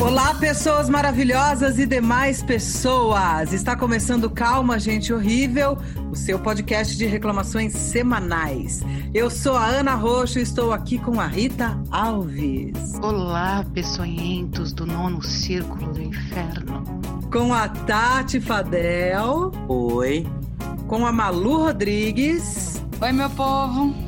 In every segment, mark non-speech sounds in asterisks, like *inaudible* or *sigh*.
Olá, pessoas maravilhosas e demais pessoas! Está começando Calma, Gente Horrível, o seu podcast de reclamações semanais. Eu sou a Ana Roxo e estou aqui com a Rita Alves. Olá, peçonhentos do nono círculo do inferno. Com a Tati Fadel. Oi. Com a Malu Rodrigues. Oi, meu povo.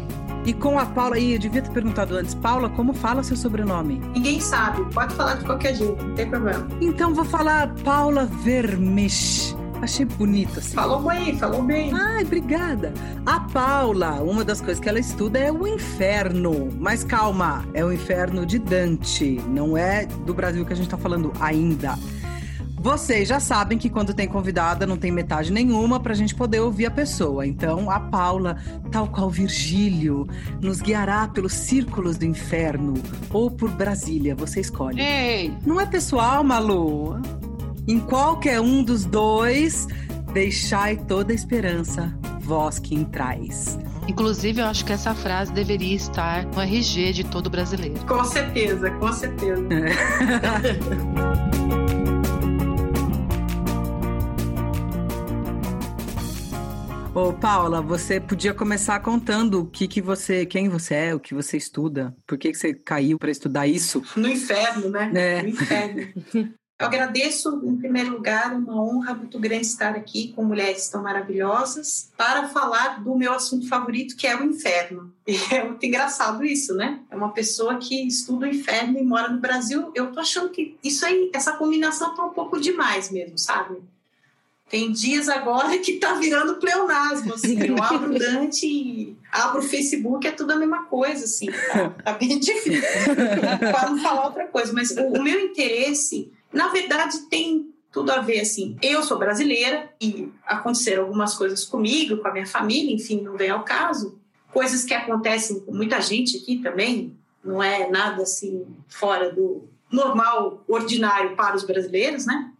E com a Paula, e eu devia ter perguntado antes, Paula, como fala seu sobrenome? Ninguém sabe, pode falar de qualquer jeito, não tem problema. Então vou falar Paula Vermich. Achei bonito assim. Falou bem, falou bem. Ai, obrigada. A Paula, uma das coisas que ela estuda é o inferno. Mas calma, é o inferno de Dante, não é do Brasil que a gente tá falando ainda. Vocês já sabem que quando tem convidada não tem metade nenhuma para a gente poder ouvir a pessoa. Então a Paula, tal qual Virgílio, nos guiará pelos círculos do inferno ou por Brasília. Você escolhe. Ei! Não é pessoal, Malu? Em qualquer um dos dois, deixai toda a esperança, vós que entrais. Inclusive, eu acho que essa frase deveria estar no RG de todo brasileiro. Com certeza, com certeza. *laughs* Ô, Paula, você podia começar contando o que que você, quem você é, o que você estuda, por que que você caiu para estudar isso? No inferno, né? É. No inferno. Eu agradeço, em primeiro lugar, uma honra muito grande estar aqui com mulheres tão maravilhosas para falar do meu assunto favorito, que é o inferno. E é muito engraçado isso, né? É uma pessoa que estuda o inferno e mora no Brasil. Eu tô achando que isso aí, essa combinação tá um pouco demais mesmo, sabe? Tem dias agora que tá virando pleonasmo, assim. *laughs* Eu abro o Dante e abro o Facebook, é tudo a mesma coisa, assim. Tá, tá bem *laughs* difícil. para não falar outra coisa. Mas o, o meu interesse, na verdade, tem tudo a ver, assim. Eu sou brasileira e aconteceram algumas coisas comigo, com a minha família, enfim, não vem ao caso. Coisas que acontecem com muita gente aqui também. Não é nada, assim, fora do normal, ordinário para os brasileiros, né?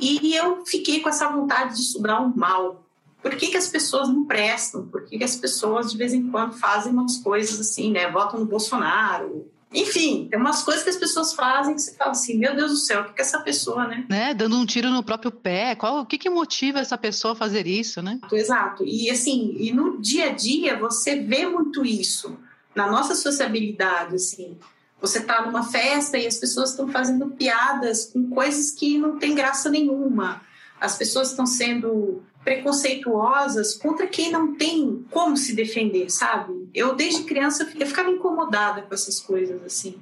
E eu fiquei com essa vontade de estudar o mal. Por que, que as pessoas não prestam? Por que, que as pessoas de vez em quando fazem umas coisas assim, né? Votam no Bolsonaro. Enfim, tem umas coisas que as pessoas fazem que você fala assim: meu Deus do céu, o que, que essa pessoa, né? Né? Dando um tiro no próprio pé. Qual, o que, que motiva essa pessoa a fazer isso, né? Exato. E assim, e no dia a dia você vê muito isso na nossa sociabilidade, assim. Você está numa festa e as pessoas estão fazendo piadas com coisas que não tem graça nenhuma. As pessoas estão sendo preconceituosas contra quem não tem como se defender, sabe? Eu, desde criança, eu ficava incomodada com essas coisas, assim.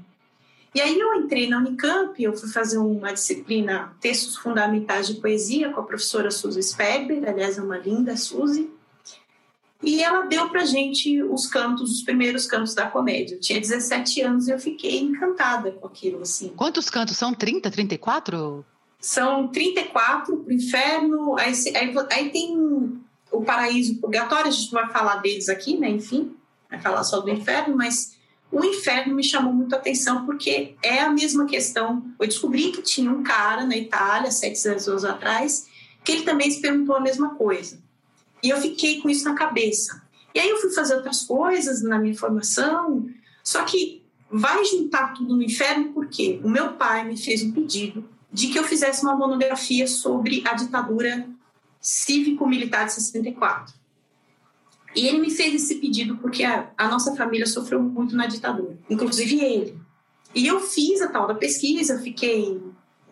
E aí eu entrei na Unicamp, eu fui fazer uma disciplina Textos Fundamentais de Poesia com a professora Suzy Sperber, aliás, é uma linda Suzy. E ela deu pra gente os cantos, os primeiros cantos da comédia. Eu tinha 17 anos e eu fiquei encantada com aquilo, assim. Quantos cantos são? 30, 34? São 34 pro inferno, aí, aí, aí tem o paraíso o purgatório, a gente não vai falar deles aqui, né? Enfim, vai falar só do inferno, mas o inferno me chamou muito a atenção porque é a mesma questão. Eu descobri que tinha um cara na Itália, sete anos atrás, que ele também se perguntou a mesma coisa. E eu fiquei com isso na cabeça. E aí eu fui fazer outras coisas na minha formação, só que vai juntar tudo no inferno porque o meu pai me fez um pedido de que eu fizesse uma monografia sobre a ditadura cívico-militar de 64. E ele me fez esse pedido porque a, a, nossa família sofreu muito na ditadura, inclusive ele. E eu fiz a tal da pesquisa, fiquei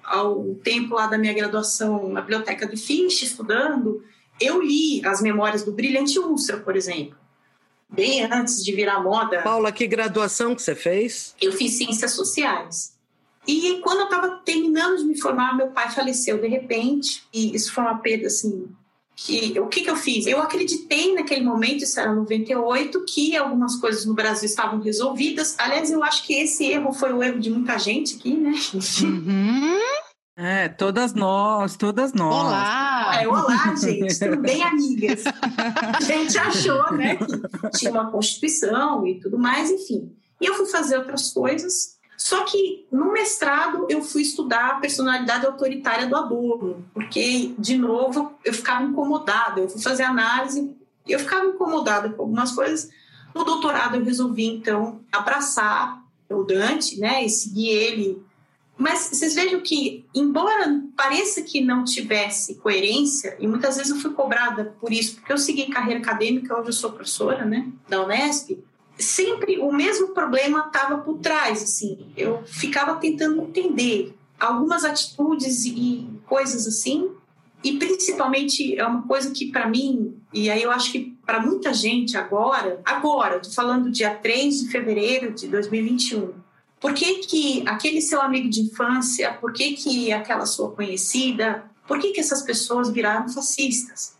ao tempo lá da minha graduação na biblioteca do Finch estudando. Eu li as memórias do Brilhante Úlcera, por exemplo, bem antes de virar moda. Paula, que graduação que você fez? Eu fiz Ciências Sociais. E quando eu estava terminando de me formar, meu pai faleceu de repente, e isso foi uma perda assim. Que, o que, que eu fiz? Eu acreditei naquele momento, isso era 98, que algumas coisas no Brasil estavam resolvidas. Aliás, eu acho que esse erro foi o erro de muita gente aqui, né? Uhum. É, todas nós, todas nós. Olá! É, olá, gente, tudo bem, amigas? A gente achou, né, que tinha uma Constituição e tudo mais, enfim. E eu fui fazer outras coisas, só que no mestrado eu fui estudar a personalidade autoritária do Adorno, porque, de novo, eu ficava incomodada. Eu fui fazer análise e eu ficava incomodada com algumas coisas, No doutorado eu resolvi então abraçar o Dante, né, e seguir ele. Mas vocês vejam que, embora pareça que não tivesse coerência, e muitas vezes eu fui cobrada por isso, porque eu segui carreira acadêmica, hoje eu sou professora, né, da Unesp, sempre o mesmo problema estava por trás, assim. Eu ficava tentando entender algumas atitudes e coisas assim, e principalmente é uma coisa que para mim, e aí eu acho que para muita gente agora, agora, estou falando dia 3 de fevereiro de 2021, por que, que aquele seu amigo de infância, por que, que aquela sua conhecida, por que, que essas pessoas viraram fascistas?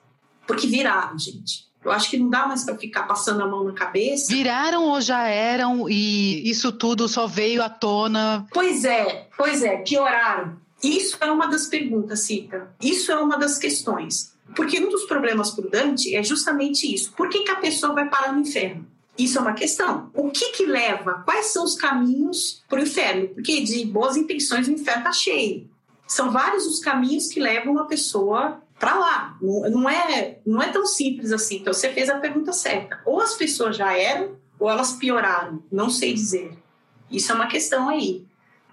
Porque viraram, gente. Eu acho que não dá mais para ficar passando a mão na cabeça. Viraram ou já eram e isso tudo só veio à tona? Pois é, pois é, pioraram. Isso é uma das perguntas, Cita. Isso é uma das questões. Porque um dos problemas para o Dante é justamente isso. Por que, que a pessoa vai parar no inferno? Isso é uma questão. O que que leva? Quais são os caminhos para o inferno? Porque de boas intenções o inferno está cheio. São vários os caminhos que levam uma pessoa para lá. Não é, não é tão simples assim. Então você fez a pergunta certa. Ou as pessoas já eram, ou elas pioraram. Não sei dizer. Isso é uma questão aí.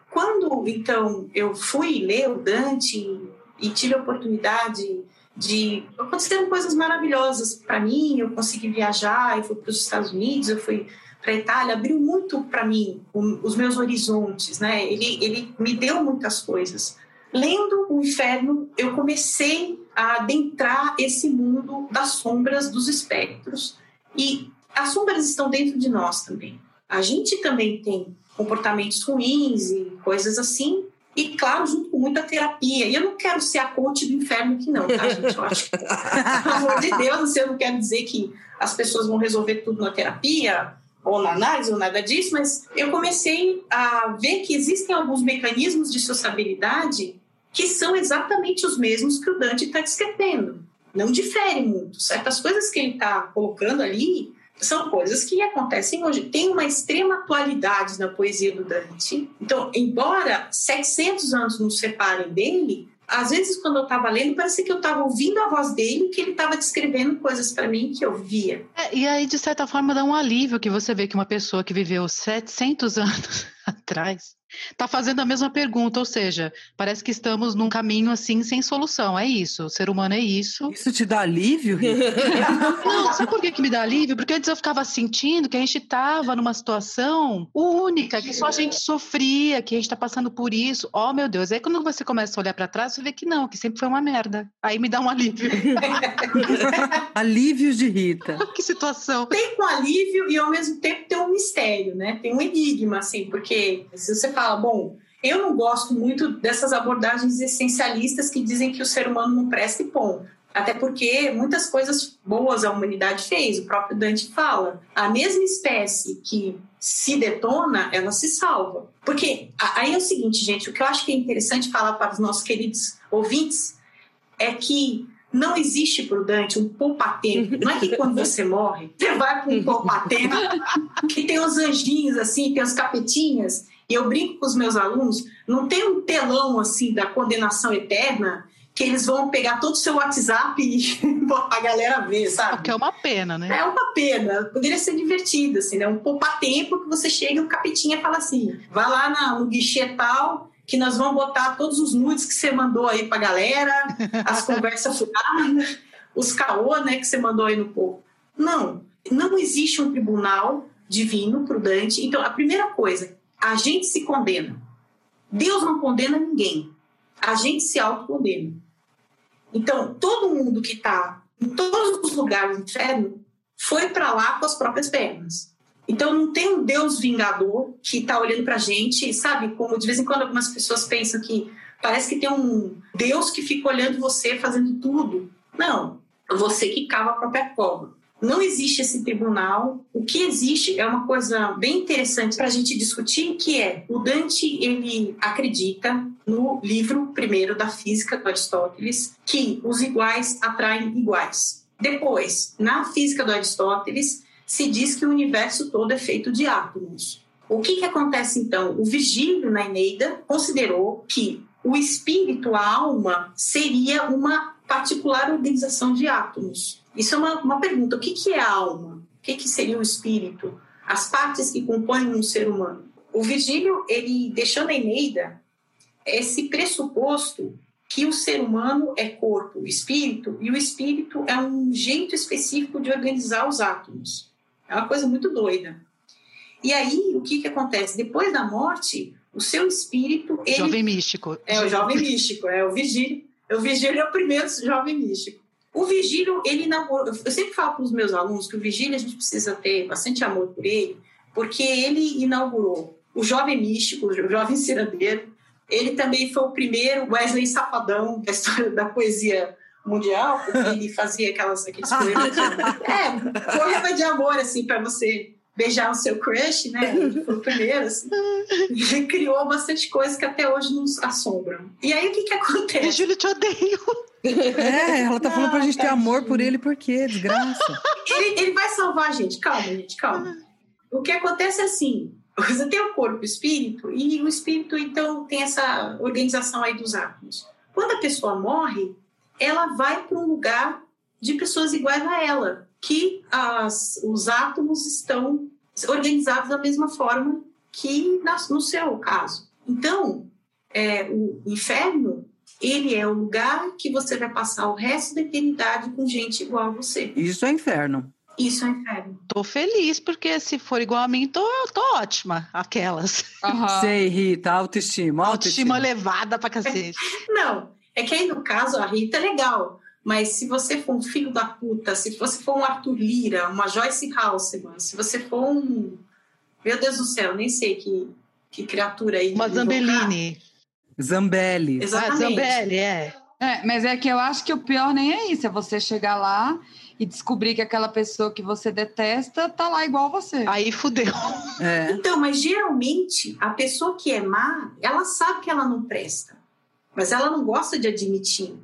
Quando então eu fui ler o Dante e tive a oportunidade de aconteceram coisas maravilhosas para mim, eu consegui viajar, eu fui para os Estados Unidos, eu fui para a Itália, abriu muito para mim os meus horizontes, né? Ele ele me deu muitas coisas. Lendo o Inferno, eu comecei a adentrar esse mundo das sombras, dos espectros e as sombras estão dentro de nós também. A gente também tem comportamentos ruins e coisas assim. E, claro, junto com muita terapia. E eu não quero ser a coach do inferno aqui, não, tá, gente? Eu acho que, pelo amor de Deus, eu não quero dizer que as pessoas vão resolver tudo na terapia ou na análise ou nada disso, mas eu comecei a ver que existem alguns mecanismos de sociabilidade que são exatamente os mesmos que o Dante está descrevendo. Não difere muito. Certas coisas que ele está colocando ali são coisas que acontecem hoje. Tem uma extrema atualidade na poesia do Dante. Então, embora 700 anos nos separem dele, às vezes quando eu estava lendo, parecia que eu estava ouvindo a voz dele, que ele estava descrevendo coisas para mim que eu via. É, e aí, de certa forma, dá um alívio que você vê que uma pessoa que viveu 700 anos *laughs* atrás está fazendo a mesma pergunta, ou seja, parece que estamos num caminho assim sem solução. É isso, o ser humano é isso. Isso te dá alívio? *laughs* Não, sabe por que, que me dá alívio? Porque antes eu ficava sentindo que a gente estava numa situação única, que só a gente sofria, que a gente está passando por isso. Oh, meu Deus. Aí quando você começa a olhar para trás, você vê que não, que sempre foi uma merda. Aí me dá um alívio. *laughs* Alívios de Rita. *laughs* que situação. Tem um alívio e ao mesmo tempo tem um mistério, né? Tem um enigma, assim, porque se você fala fala, bom, eu não gosto muito dessas abordagens essencialistas que dizem que o ser humano não presta e ponto. Até porque muitas coisas boas a humanidade fez, o próprio Dante fala. A mesma espécie que se detona, ela se salva. Porque aí é o seguinte, gente, o que eu acho que é interessante falar para os nossos queridos ouvintes é que não existe para o Dante um poupa-tempo. Não é que quando você *laughs* morre, você vai para um poupa-tempo que tem os anjinhos assim, tem os capetinhas, e eu brinco com os meus alunos, não tem um telão assim da condenação eterna que eles vão pegar todo o seu WhatsApp e *laughs* a galera ver, sabe? Porque é uma pena, né? É uma pena. Poderia ser divertido, assim, né? Um poupar tempo que você chega e o capetinha fala assim: vai lá na, no guichê tal, que nós vamos botar todos os nudes que você mandou aí pra galera, as *laughs* conversas furadas, os caô, né, que você mandou aí no povo. Não, não existe um tribunal divino prudente. Então, a primeira coisa, a gente se condena. Deus não condena ninguém. A gente se autocondena. Então, todo mundo que está em todos os lugares do inferno foi para lá com as próprias pernas. Então, não tem um Deus vingador que está olhando para a gente, sabe? Como de vez em quando algumas pessoas pensam que parece que tem um Deus que fica olhando você fazendo tudo. Não, você que cava a própria cova. Não existe esse tribunal. O que existe é uma coisa bem interessante para a gente discutir, que é o Dante ele acredita no livro primeiro da física do Aristóteles que os iguais atraem iguais. Depois, na física do Aristóteles, se diz que o universo todo é feito de átomos. O que, que acontece então? O Virgílio, na Eneida, considerou que o espírito, a alma, seria uma particular organização de átomos. Isso é uma, uma pergunta. O que, que é alma? que, que seria o espírito? As partes que compõem um ser humano. O Virgílio, ele deixou na Eneida esse pressuposto que o ser humano é corpo, espírito, e o espírito é um jeito específico de organizar os átomos. É uma coisa muito doida. E aí, o que, que acontece? Depois da morte, o seu espírito. Ele... Jovem místico. É, o jovem místico, é o Virgílio. O Virgílio é o primeiro jovem místico. O Vigílio, ele inaugurou. Eu sempre falo para os meus alunos que o Vigílio a gente precisa ter bastante amor por ele, porque ele inaugurou o jovem místico, o jovem cirandeiro. Ele também foi o primeiro Wesley Safadão da história da poesia mundial, porque ele fazia aquelas, aqueles poemas. *laughs* é, poema de amor, assim, para você beijar o seu crush, né? Foi o primeiro, assim. Criou bastante coisa que até hoje nos assombram. E aí, o que que acontece? Júlio, te odeio. É, ela tá falando pra gente ter amor por ele, por quê? Desgraça. Ele, ele vai salvar a gente. Calma, gente, calma. O que acontece é assim, você tem o corpo e o espírito, e o espírito, então, tem essa organização aí dos átomos. Quando a pessoa morre, ela vai para um lugar de pessoas iguais a ela, que as, os átomos estão organizados da mesma forma que no seu caso. Então, é, o inferno ele é o lugar que você vai passar o resto da eternidade com gente igual a você. Isso é inferno. Isso é inferno. Tô feliz, porque se for igual a mim, tô, tô ótima. Aquelas. Uhum. Sei, Rita, autoestima. Autoestima, autoestima elevada pra cacete. *laughs* Não, é que aí no caso a Rita é legal. Mas se você for um filho da puta, se você for um Arthur Lira, uma Joyce Halseman, se você for um. Meu Deus do céu, nem sei que, que criatura aí. Uma Zambellini. Zambelli. Exatamente. Ah, Zambelli, é. É, mas é que eu acho que o pior nem é isso, é você chegar lá e descobrir que aquela pessoa que você detesta tá lá igual você. Aí fudeu. É. Então, mas geralmente a pessoa que é má, ela sabe que ela não presta, mas ela não gosta de admitir.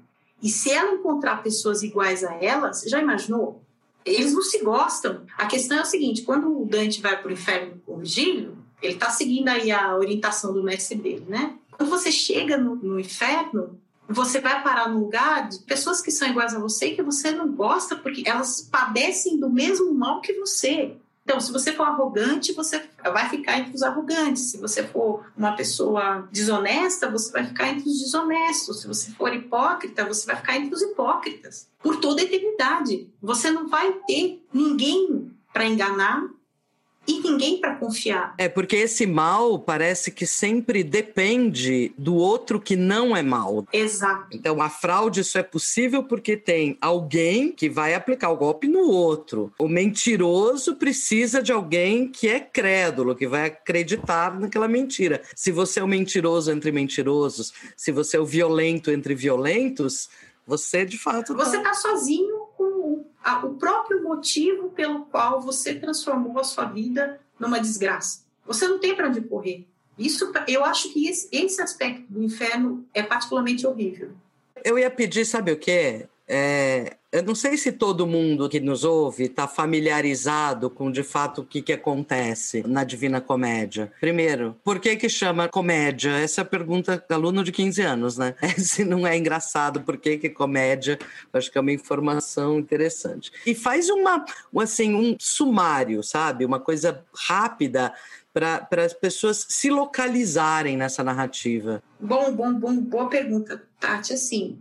E se ela encontrar pessoas iguais a ela, você já imaginou? Eles não se gostam. A questão é o seguinte: quando o Dante vai para o inferno com o Virgílio, ele está seguindo aí a orientação do mestre dele, né? Quando você chega no, no inferno, você vai parar num lugar de pessoas que são iguais a você e que você não gosta porque elas padecem do mesmo mal que você. Então, se você for arrogante, você vai ficar entre os arrogantes. Se você for uma pessoa desonesta, você vai ficar entre os desonestos. Se você for hipócrita, você vai ficar entre os hipócritas. Por toda a eternidade. Você não vai ter ninguém para enganar, e ninguém para confiar. É porque esse mal parece que sempre depende do outro que não é mal. Exato. Então a fraude isso é possível porque tem alguém que vai aplicar o golpe no outro. O mentiroso precisa de alguém que é crédulo, que vai acreditar naquela mentira. Se você é o mentiroso entre mentirosos, se você é o violento entre violentos, você de fato você está tá sozinho a, o próprio motivo pelo qual você transformou a sua vida numa desgraça. Você não tem para onde correr. Isso, eu acho que esse, esse aspecto do inferno é particularmente horrível. Eu ia pedir, sabe o quê? É, eu não sei se todo mundo que nos ouve está familiarizado com de fato o que, que acontece na Divina Comédia. Primeiro, por que que chama comédia? Essa é a pergunta do aluno de 15 anos, né? *laughs* Se não é engraçado, por que que comédia? acho que é uma informação interessante. E faz uma, assim, um sumário, sabe? Uma coisa rápida para as pessoas se localizarem nessa narrativa. Bom, bom, bom, boa pergunta, Tati. Assim,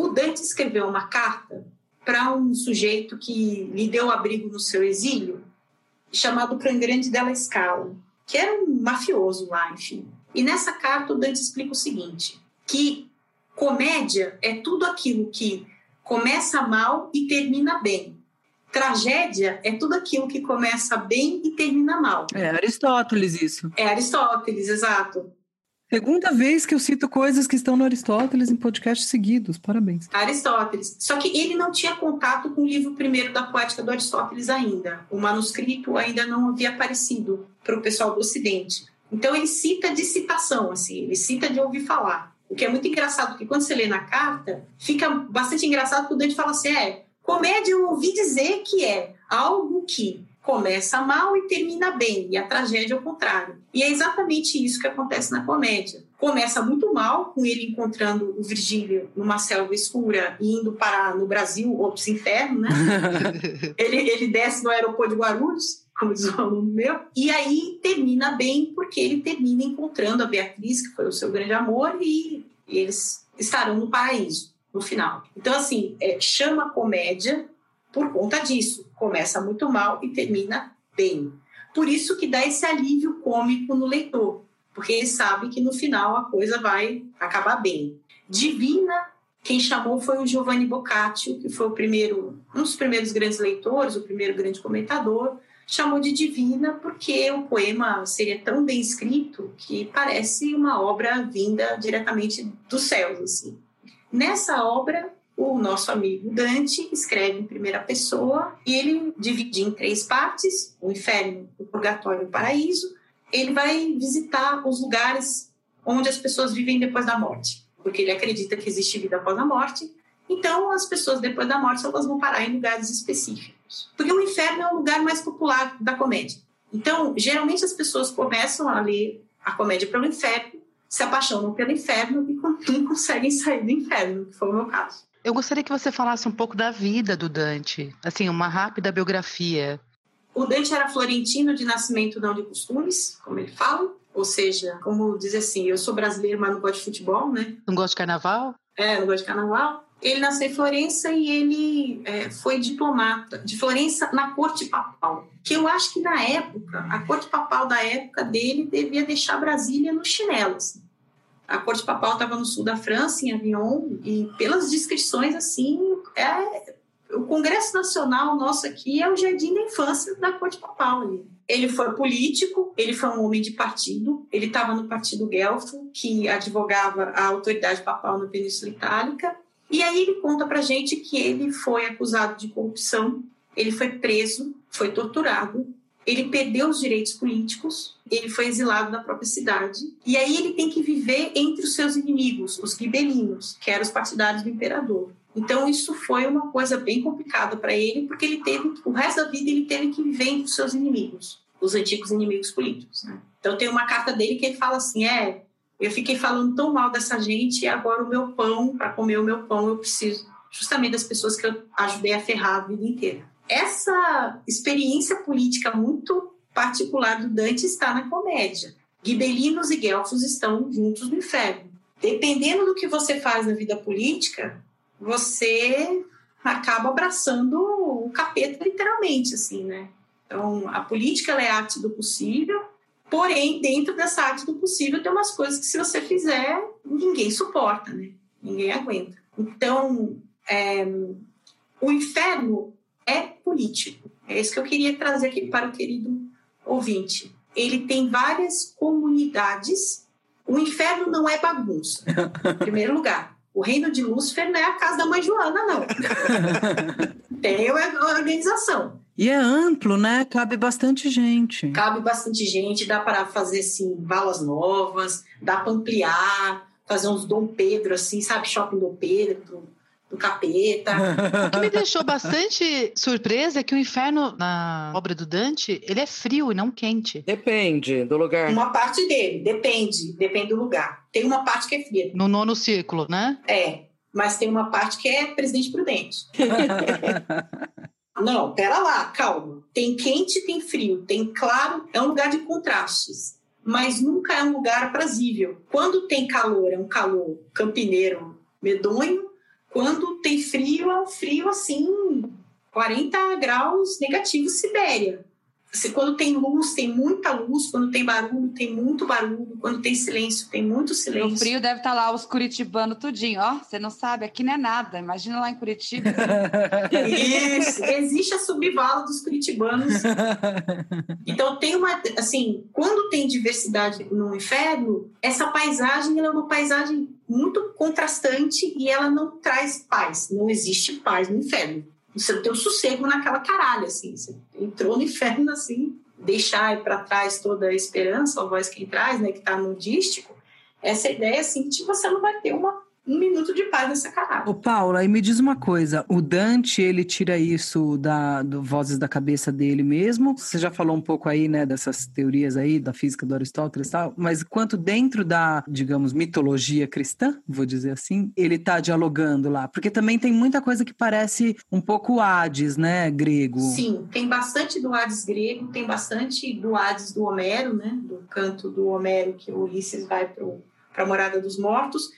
o Dante escreveu uma carta para um sujeito que lhe deu abrigo no seu exílio, chamado Cangrande della Scala, que era um mafioso lá, enfim. E nessa carta o Dante explica o seguinte, que comédia é tudo aquilo que começa mal e termina bem. Tragédia é tudo aquilo que começa bem e termina mal. É Aristóteles isso. É Aristóteles, exato. Segunda vez que eu cito coisas que estão no Aristóteles em podcasts seguidos. Parabéns. Aristóteles. Só que ele não tinha contato com o livro primeiro da poética do Aristóteles ainda. O manuscrito ainda não havia aparecido para o pessoal do Ocidente. Então ele cita de citação, assim, ele cita de ouvir falar. O que é muito engraçado, porque quando você lê na carta, fica bastante engraçado porque o Dante fala assim: é, comédia eu ouvi dizer que é algo que começa mal e termina bem, e a tragédia é o contrário. E é exatamente isso que acontece na comédia. Começa muito mal, com ele encontrando o Virgílio numa selva escura e indo parar no Brasil, ou pro inferno, né? *laughs* ele, ele desce no aeroporto de Guarulhos, como diz o aluno meu, e aí termina bem, porque ele termina encontrando a Beatriz, que foi o seu grande amor, e eles estarão no paraíso no final. Então, assim, é, chama comédia por conta disso. Começa muito mal e termina bem. Por isso que dá esse alívio cômico no leitor, porque ele sabe que no final a coisa vai acabar bem. Divina, quem chamou foi o Giovanni Boccaccio, que foi o primeiro, um dos primeiros grandes leitores, o primeiro grande comentador, chamou de divina porque o poema seria tão bem escrito que parece uma obra vinda diretamente dos céus, assim. Nessa obra, o nosso amigo Dante escreve em primeira pessoa e ele divide em três partes: o inferno, o purgatório e o paraíso. Ele vai visitar os lugares onde as pessoas vivem depois da morte, porque ele acredita que existe vida após a morte. Então, as pessoas depois da morte elas vão parar em lugares específicos, porque o inferno é o lugar mais popular da comédia. Então, geralmente as pessoas começam a ler a comédia pelo inferno se apaixonam pelo inferno e *laughs* não conseguem sair do inferno, que foi o meu caso. Eu gostaria que você falasse um pouco da vida do Dante, assim, uma rápida biografia. O Dante era florentino de nascimento, não de costumes, como ele fala. Ou seja, como diz assim, eu sou brasileiro, mas não gosto de futebol, né? Não gosto de carnaval? É, não gosto de carnaval. Ele nasceu em Florença e ele é, foi diplomata de Florença na corte papal. Que eu acho que na época, a corte papal da época dele devia deixar Brasília no chinelo. Assim. A corte papal estava no sul da França, em Avignon, e pelas descrições, assim, é, o Congresso Nacional nosso aqui é o jardim da infância da corte papal ali. Ele foi político, ele foi um homem de partido, ele estava no partido Guelfo, que advogava a autoridade papal na Península Itálica, e aí ele conta para gente que ele foi acusado de corrupção, ele foi preso, foi torturado, ele perdeu os direitos políticos, ele foi exilado da própria cidade, e aí ele tem que viver entre os seus inimigos, os gibelinos, que eram os partidários do imperador. Então isso foi uma coisa bem complicada para ele, porque ele teve o resto da vida ele teve que viver entre os seus inimigos, os antigos inimigos políticos. Né? Então tem uma carta dele que ele fala assim, é eu fiquei falando tão mal dessa gente e agora o meu pão, para comer o meu pão, eu preciso justamente das pessoas que eu ajudei a ferrar a vida inteira. Essa experiência política muito particular do Dante está na comédia. Gibelinos e guelfos estão juntos no inferno. Dependendo do que você faz na vida política, você acaba abraçando o capeta literalmente, assim, né? Então, a política é a arte do possível, Porém, dentro dessa arte do possível, tem umas coisas que, se você fizer, ninguém suporta, né? Ninguém aguenta. Então, é, o inferno é político. É isso que eu queria trazer aqui para o querido ouvinte. Ele tem várias comunidades. O inferno não é bagunça, em *laughs* primeiro lugar. O reino de Lúcifer não é a casa da mãe Joana, não. *laughs* tem uma organização. E é amplo, né? Cabe bastante gente. Cabe bastante gente, dá para fazer assim, valas novas, dá para ampliar, fazer uns Dom Pedro, assim, sabe? Shopping Dom Pedro, do, capeta. o que me deixou bastante surpresa é que o inferno, na obra do Dante, ele é frio e não quente. Depende do lugar. Uma parte dele, depende, depende do lugar. Tem uma parte que é fria. No nono círculo, né? É, mas tem uma parte que é presidente prudente. *laughs* Não, pera lá, calma. Tem quente e tem frio, tem claro, é um lugar de contrastes, mas nunca é um lugar aprazível. Quando tem calor, é um calor campineiro medonho, quando tem frio, é um frio assim, 40 graus negativo Sibéria quando tem luz, tem muita luz, quando tem barulho, tem muito barulho, quando tem silêncio, tem muito silêncio. No frio deve estar tá lá os curitibanos tudinho, ó, você não sabe, aqui não é nada, imagina lá em Curitiba. Isso, existe a subvala dos curitibanos. *laughs* Então tem uma, assim, quando tem diversidade no inferno, essa paisagem é uma paisagem muito contrastante e ela não traz paz, não existe paz no inferno. Você não tem um sossego naquela caralho, assim. Você entrou no inferno, assim, deixar para trás toda a esperança, a voz que traz, né, que está no dístico. Essa ideia, assim, que você não vai ter uma, um minuto de paz nessa carada. Ô, Paula, e me diz uma coisa: o Dante, ele tira isso da do vozes da cabeça dele mesmo? Você já falou um pouco aí, né, dessas teorias aí, da física do Aristóteles e tal, mas quanto dentro da, digamos, mitologia cristã, vou dizer assim, ele tá dialogando lá? Porque também tem muita coisa que parece um pouco Hades, né, grego. Sim, tem bastante do Hades grego, tem bastante do Hades do Homero, né, do canto do Homero que o Ulisses vai para a morada dos mortos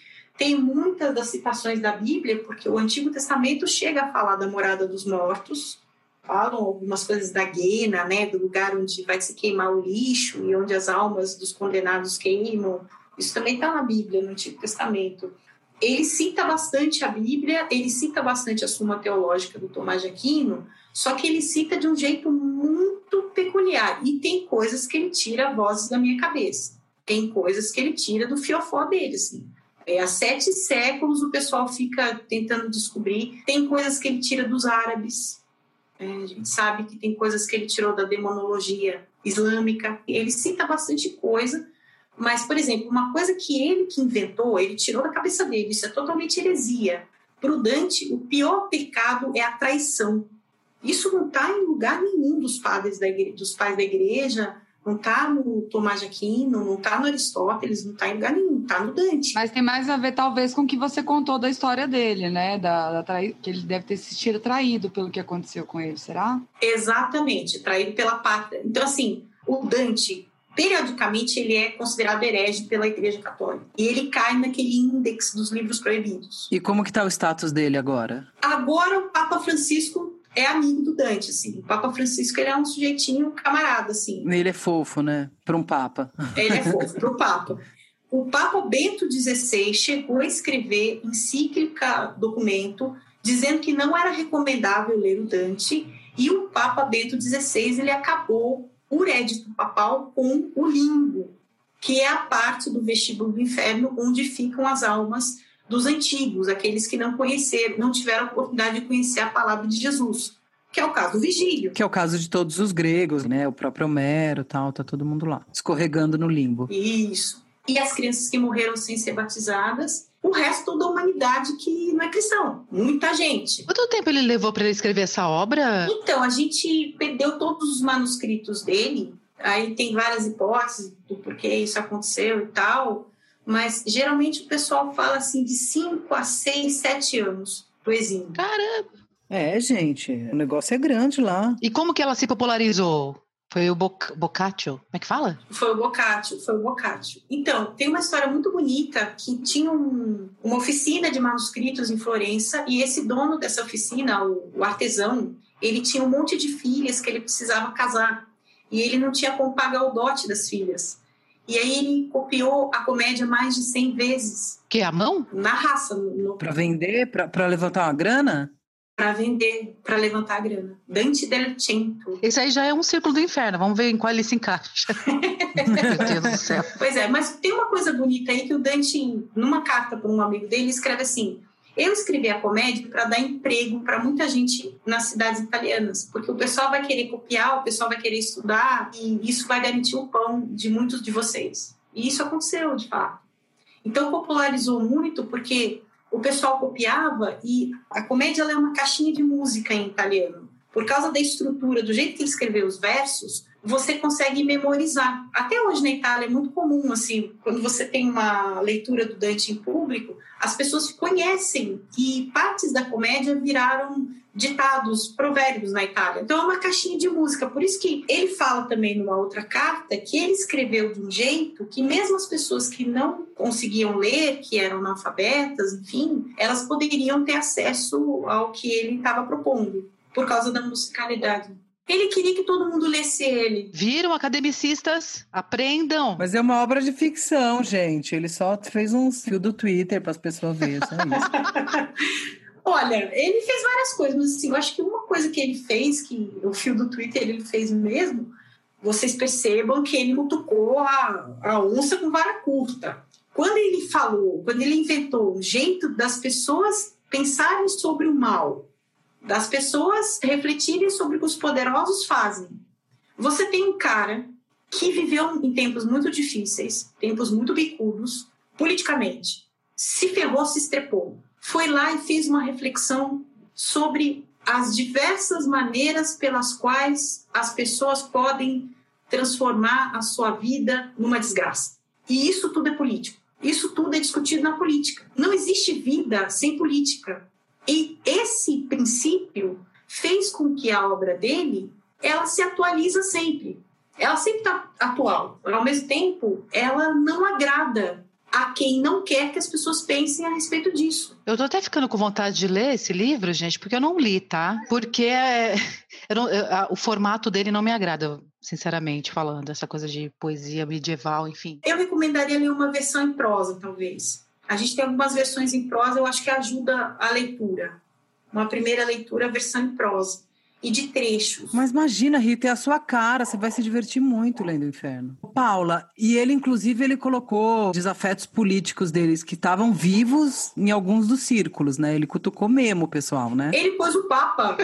tem muitas das citações da Bíblia, porque o Antigo Testamento chega a falar da morada dos mortos, falam algumas coisas da Guena, né, do lugar onde vai se queimar o lixo e onde as almas dos condenados queimam. Isso também está na Bíblia, no Antigo Testamento. Ele cita bastante a Bíblia, ele cita bastante a Suma Teológica do Tomás de Aquino, só que ele cita de um jeito muito peculiar. E tem coisas que ele tira vozes da minha cabeça. Tem coisas que ele tira do fiofó dele, assim. É, há sete séculos o pessoal fica tentando descobrir. Tem coisas que ele tira dos árabes. É, a gente sabe que tem coisas que ele tirou da demonologia islâmica. Ele cita bastante coisa, mas, por exemplo, uma coisa que ele que inventou, ele tirou da cabeça dele, isso é totalmente heresia. Para o Dante, o pior pecado é a traição. Isso não está em lugar nenhum dos padres da igreja, dos pais da igreja, não está no Tomás de Aquino, não está no Aristóteles, não está em lugar nenhum, está no Dante. Mas tem mais a ver, talvez, com o que você contou da história dele, né? Da, da trai... Que ele deve ter se sentido traído pelo que aconteceu com ele, será? Exatamente, traído pela pátria. Então, assim, o Dante, periodicamente, ele é considerado herege pela Igreja Católica. E ele cai naquele índex dos livros proibidos. E como que está o status dele agora? Agora, o Papa Francisco é amigo do Dante, assim. O Papa Francisco, ele é um sujeitinho camarada, assim. Ele é fofo, né? Para um Papa. Ele é fofo, *laughs* para o Papa. O Papa Bento XVI chegou a escrever encíclica, documento, dizendo que não era recomendável ler o Dante, e o Papa Bento XVI, ele acabou o édito papal com o limbo, que é a parte do vestíbulo do inferno onde ficam as almas dos antigos, aqueles que não conheceram, não tiveram a oportunidade de conhecer a palavra de Jesus, que é o caso do Vigílio. Que é o caso de todos os gregos, né? O próprio Homero, tal, tá todo mundo lá, escorregando no limbo. Isso. E as crianças que morreram sem ser batizadas, o resto da humanidade que não é cristão, muita gente. Quanto tempo ele levou para escrever essa obra? Então, a gente perdeu todos os manuscritos dele, aí tem várias hipóteses do porquê isso aconteceu e tal, mas geralmente o pessoal fala assim de 5 a 6, 7 anos do exílio. Caramba! É, gente, o negócio é grande lá. E como que ela se popularizou? Foi o Boc Boccaccio? Como é que fala? Foi o Boccaccio, foi o Boccaccio. Então, tem uma história muito bonita que tinha um, uma oficina de manuscritos em Florença e esse dono dessa oficina, o, o artesão, ele tinha um monte de filhas que ele precisava casar e ele não tinha como pagar o dote das filhas. E aí ele copiou a comédia mais de 100 vezes. Que é a mão? Na raça. No... Para vender? Para levantar uma grana? Para vender, para levantar a grana. Dante del Cento. *laughs* Esse aí já é um círculo do inferno. Vamos ver em qual ele se encaixa. *laughs* Meu Deus do céu. Pois é, mas tem uma coisa bonita aí que o Dante, numa carta para um amigo dele, escreve assim: eu escrevi a comédia para dar emprego para muita gente nas cidades italianas, porque o pessoal vai querer copiar, o pessoal vai querer estudar, e isso vai garantir o pão de muitos de vocês. E isso aconteceu, de fato. Então, popularizou muito porque o pessoal copiava e a comédia é uma caixinha de música em italiano. Por causa da estrutura, do jeito que ele escreveu os versos, você consegue memorizar. Até hoje na Itália é muito comum, assim, quando você tem uma leitura do Dante em público, as pessoas conhecem e partes da comédia viraram ditados, provérbios na Itália. Então é uma caixinha de música. Por isso que ele fala também numa outra carta que ele escreveu de um jeito que mesmo as pessoas que não conseguiam ler, que eram analfabetas, enfim, elas poderiam ter acesso ao que ele estava propondo por causa da musicalidade. Ele queria que todo mundo lesse ele. Viram, academicistas? Aprendam. Mas é uma obra de ficção, gente. Ele só fez um fio do Twitter para as pessoas verem, só isso. *laughs* Olha, ele fez várias coisas, mas assim, eu acho que uma coisa que ele fez, que o fio do Twitter ele fez mesmo, vocês percebam que ele tocou a, a onça com vara curta. Quando ele falou, quando ele inventou um jeito das pessoas pensarem sobre o mal, das pessoas refletirem sobre o que os poderosos fazem. Você tem um cara que viveu em tempos muito difíceis, tempos muito bicudos, politicamente, se ferrou, se estrepou. Foi lá e fez uma reflexão sobre as diversas maneiras pelas quais as pessoas podem transformar a sua vida numa desgraça. E isso tudo é político. Isso tudo é discutido na política. Não existe vida sem política. E esse princípio fez com que a obra dele ela se atualiza sempre. Ela sempre está atual. Ao mesmo tempo, ela não agrada a quem não quer que as pessoas pensem a respeito disso. Eu tô até ficando com vontade de ler esse livro, gente, porque eu não li, tá? Porque é, *laughs* não, eu, a, o formato dele não me agrada, sinceramente falando, essa coisa de poesia medieval, enfim. Eu recomendaria ler uma versão em prosa, talvez. A gente tem algumas versões em prosa, eu acho que ajuda a leitura. Uma primeira leitura, a versão em prosa e de trechos. Mas imagina, Rita, é a sua cara, você vai se divertir muito lendo o Inferno. Paula, e ele, inclusive, ele colocou desafetos políticos deles que estavam vivos em alguns dos círculos, né? Ele cutucou mesmo o pessoal, né? Ele pôs o Papa.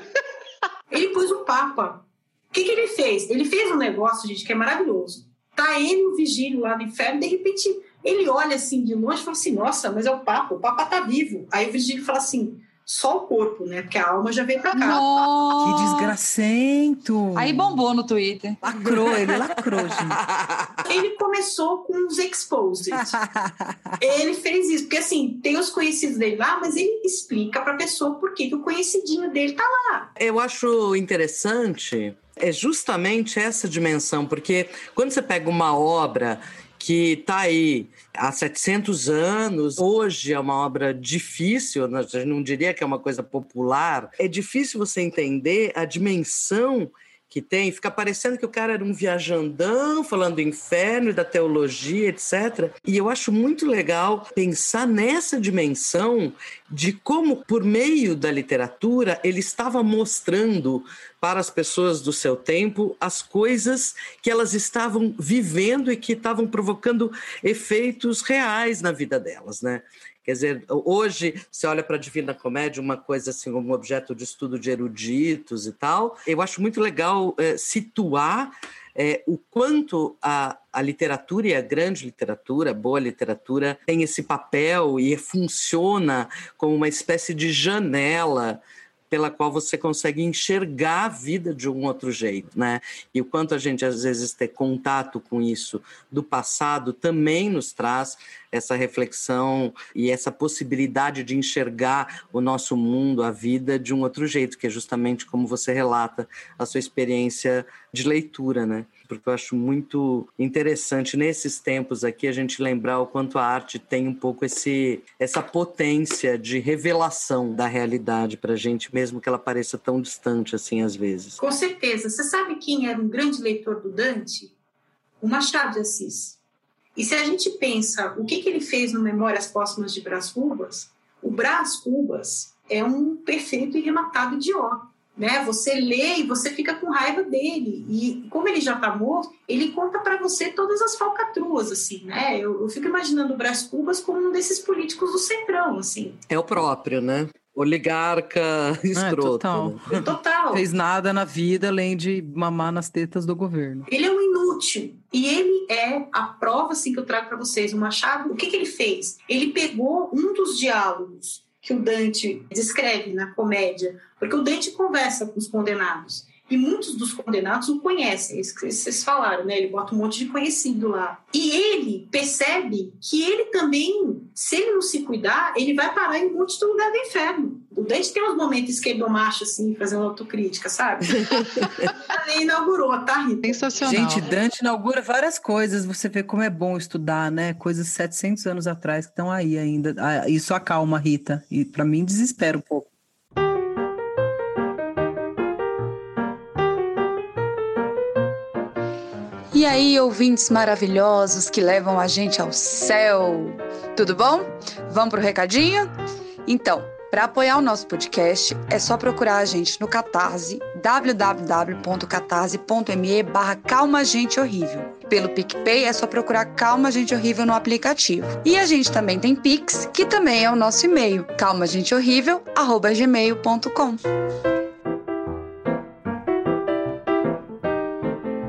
ele pôs o Papa. O que, que ele fez? Ele fez um negócio, gente, que é maravilhoso. Tá ele o vigílio lá no inferno, de repente ele olha assim de longe e fala assim: Nossa, mas é o Papa, o Papa tá vivo. Aí o vigílio fala assim: só o corpo, né? Porque a alma já veio pra cá. Nossa. Que desgracento! Aí bombou no Twitter. Lacrou, ele lacrou, gente. *laughs* Ele começou com os exposed. *laughs* ele fez isso, porque assim, tem os conhecidos dele lá, mas ele explica pra pessoa por que o conhecidinho dele tá lá. Eu acho interessante é justamente essa dimensão, porque quando você pega uma obra que está aí há 700 anos, hoje é uma obra difícil, gente não diria que é uma coisa popular, é difícil você entender a dimensão que tem, fica parecendo que o cara era um viajandão falando do inferno e da teologia, etc. E eu acho muito legal pensar nessa dimensão de como, por meio da literatura, ele estava mostrando para as pessoas do seu tempo as coisas que elas estavam vivendo e que estavam provocando efeitos reais na vida delas, né? Quer dizer, hoje você olha para a Divina Comédia, uma coisa assim, um objeto de estudo de eruditos e tal. Eu acho muito legal é, situar é, o quanto a, a literatura e a grande literatura, a boa literatura, tem esse papel e funciona como uma espécie de janela pela qual você consegue enxergar a vida de um outro jeito, né? E o quanto a gente às vezes ter contato com isso do passado também nos traz essa reflexão e essa possibilidade de enxergar o nosso mundo, a vida de um outro jeito, que é justamente como você relata a sua experiência de leitura, né? Porque eu acho muito interessante nesses tempos aqui a gente lembrar o quanto a arte tem um pouco esse essa potência de revelação da realidade para a gente, mesmo que ela pareça tão distante assim às vezes. Com certeza. Você sabe quem era um grande leitor do Dante? O Machado de Assis. E se a gente pensa o que, que ele fez no Memórias Póstumas de Brás Cubas, o Brás Cubas é um perfeito e rematado idiota. Né? Você lê e você fica com raiva dele. E como ele já está morto, ele conta para você todas as falcatruas, assim, né? Eu, eu, fico imaginando o Brás Cubas como um desses políticos do Centrão, assim. É o próprio, né? Oligarca *laughs* escroto. É, total. Né? *laughs* total. Fez nada na vida além de mamar nas tetas do governo. Ele é um inútil. E ele é a prova assim, que eu trago para vocês. O Machado, o que, que ele fez? Ele pegou um dos diálogos que o Dante descreve na comédia, porque o Dante conversa com os condenados. E muitos dos condenados o conhecem, isso que vocês falaram, né? Ele bota um monte de conhecido lá. E ele percebe que ele também, se ele não se cuidar, ele vai parar em um monte de lugar do inferno. O Dante tem uns momentos esquerdomacho, assim, fazendo autocrítica, sabe? *laughs* ele inaugurou, tá, Rita? Sensacional. Gente, Dante inaugura várias coisas. Você vê como é bom estudar, né? Coisas 700 anos atrás que estão aí ainda. Ah, isso acalma, Rita. E para mim desespera um pouco. E aí, ouvintes maravilhosos que levam a gente ao céu, tudo bom? Vamos pro recadinho? Então, para apoiar o nosso podcast, é só procurar a gente no Catarse, www.catarse.me barra Calma Gente Horrível. Pelo PicPay é só procurar Calma Gente Horrível no aplicativo. E a gente também tem Pix, que também é o nosso e-mail, calmagentehorrível.gmail.com.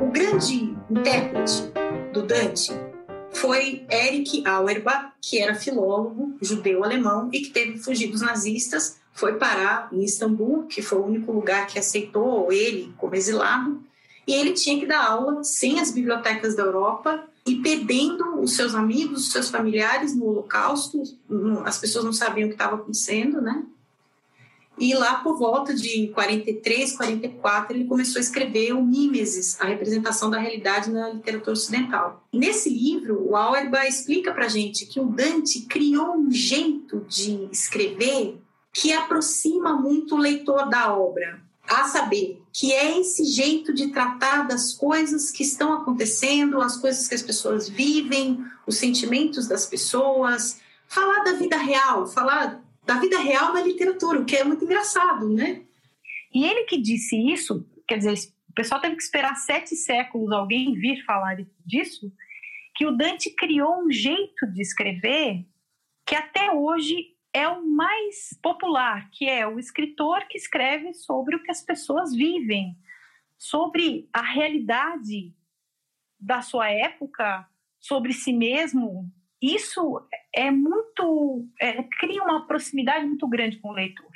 O grande intérprete do Dante foi Eric Auerbach, que era filólogo judeu-alemão e que teve fugir dos nazistas, foi parar em Istambul, que foi o único lugar que aceitou ele como exilado, e ele tinha que dar aula sem as bibliotecas da Europa e perdendo os seus amigos, os seus familiares no Holocausto, as pessoas não sabiam o que estava acontecendo, né? E lá por volta de 43, 44, ele começou a escrever o Mimesis, a representação da realidade na literatura ocidental. Nesse livro, o Auerbach explica para gente que o Dante criou um jeito de escrever que aproxima muito o leitor da obra, a saber, que é esse jeito de tratar das coisas que estão acontecendo, as coisas que as pessoas vivem, os sentimentos das pessoas, falar da vida real, falar da vida real na literatura, o que é muito engraçado, né? E ele que disse isso, quer dizer, o pessoal teve que esperar sete séculos alguém vir falar disso, que o Dante criou um jeito de escrever que até hoje é o mais popular, que é o escritor que escreve sobre o que as pessoas vivem, sobre a realidade da sua época, sobre si mesmo, isso é muito é, cria uma proximidade muito grande com o leitor.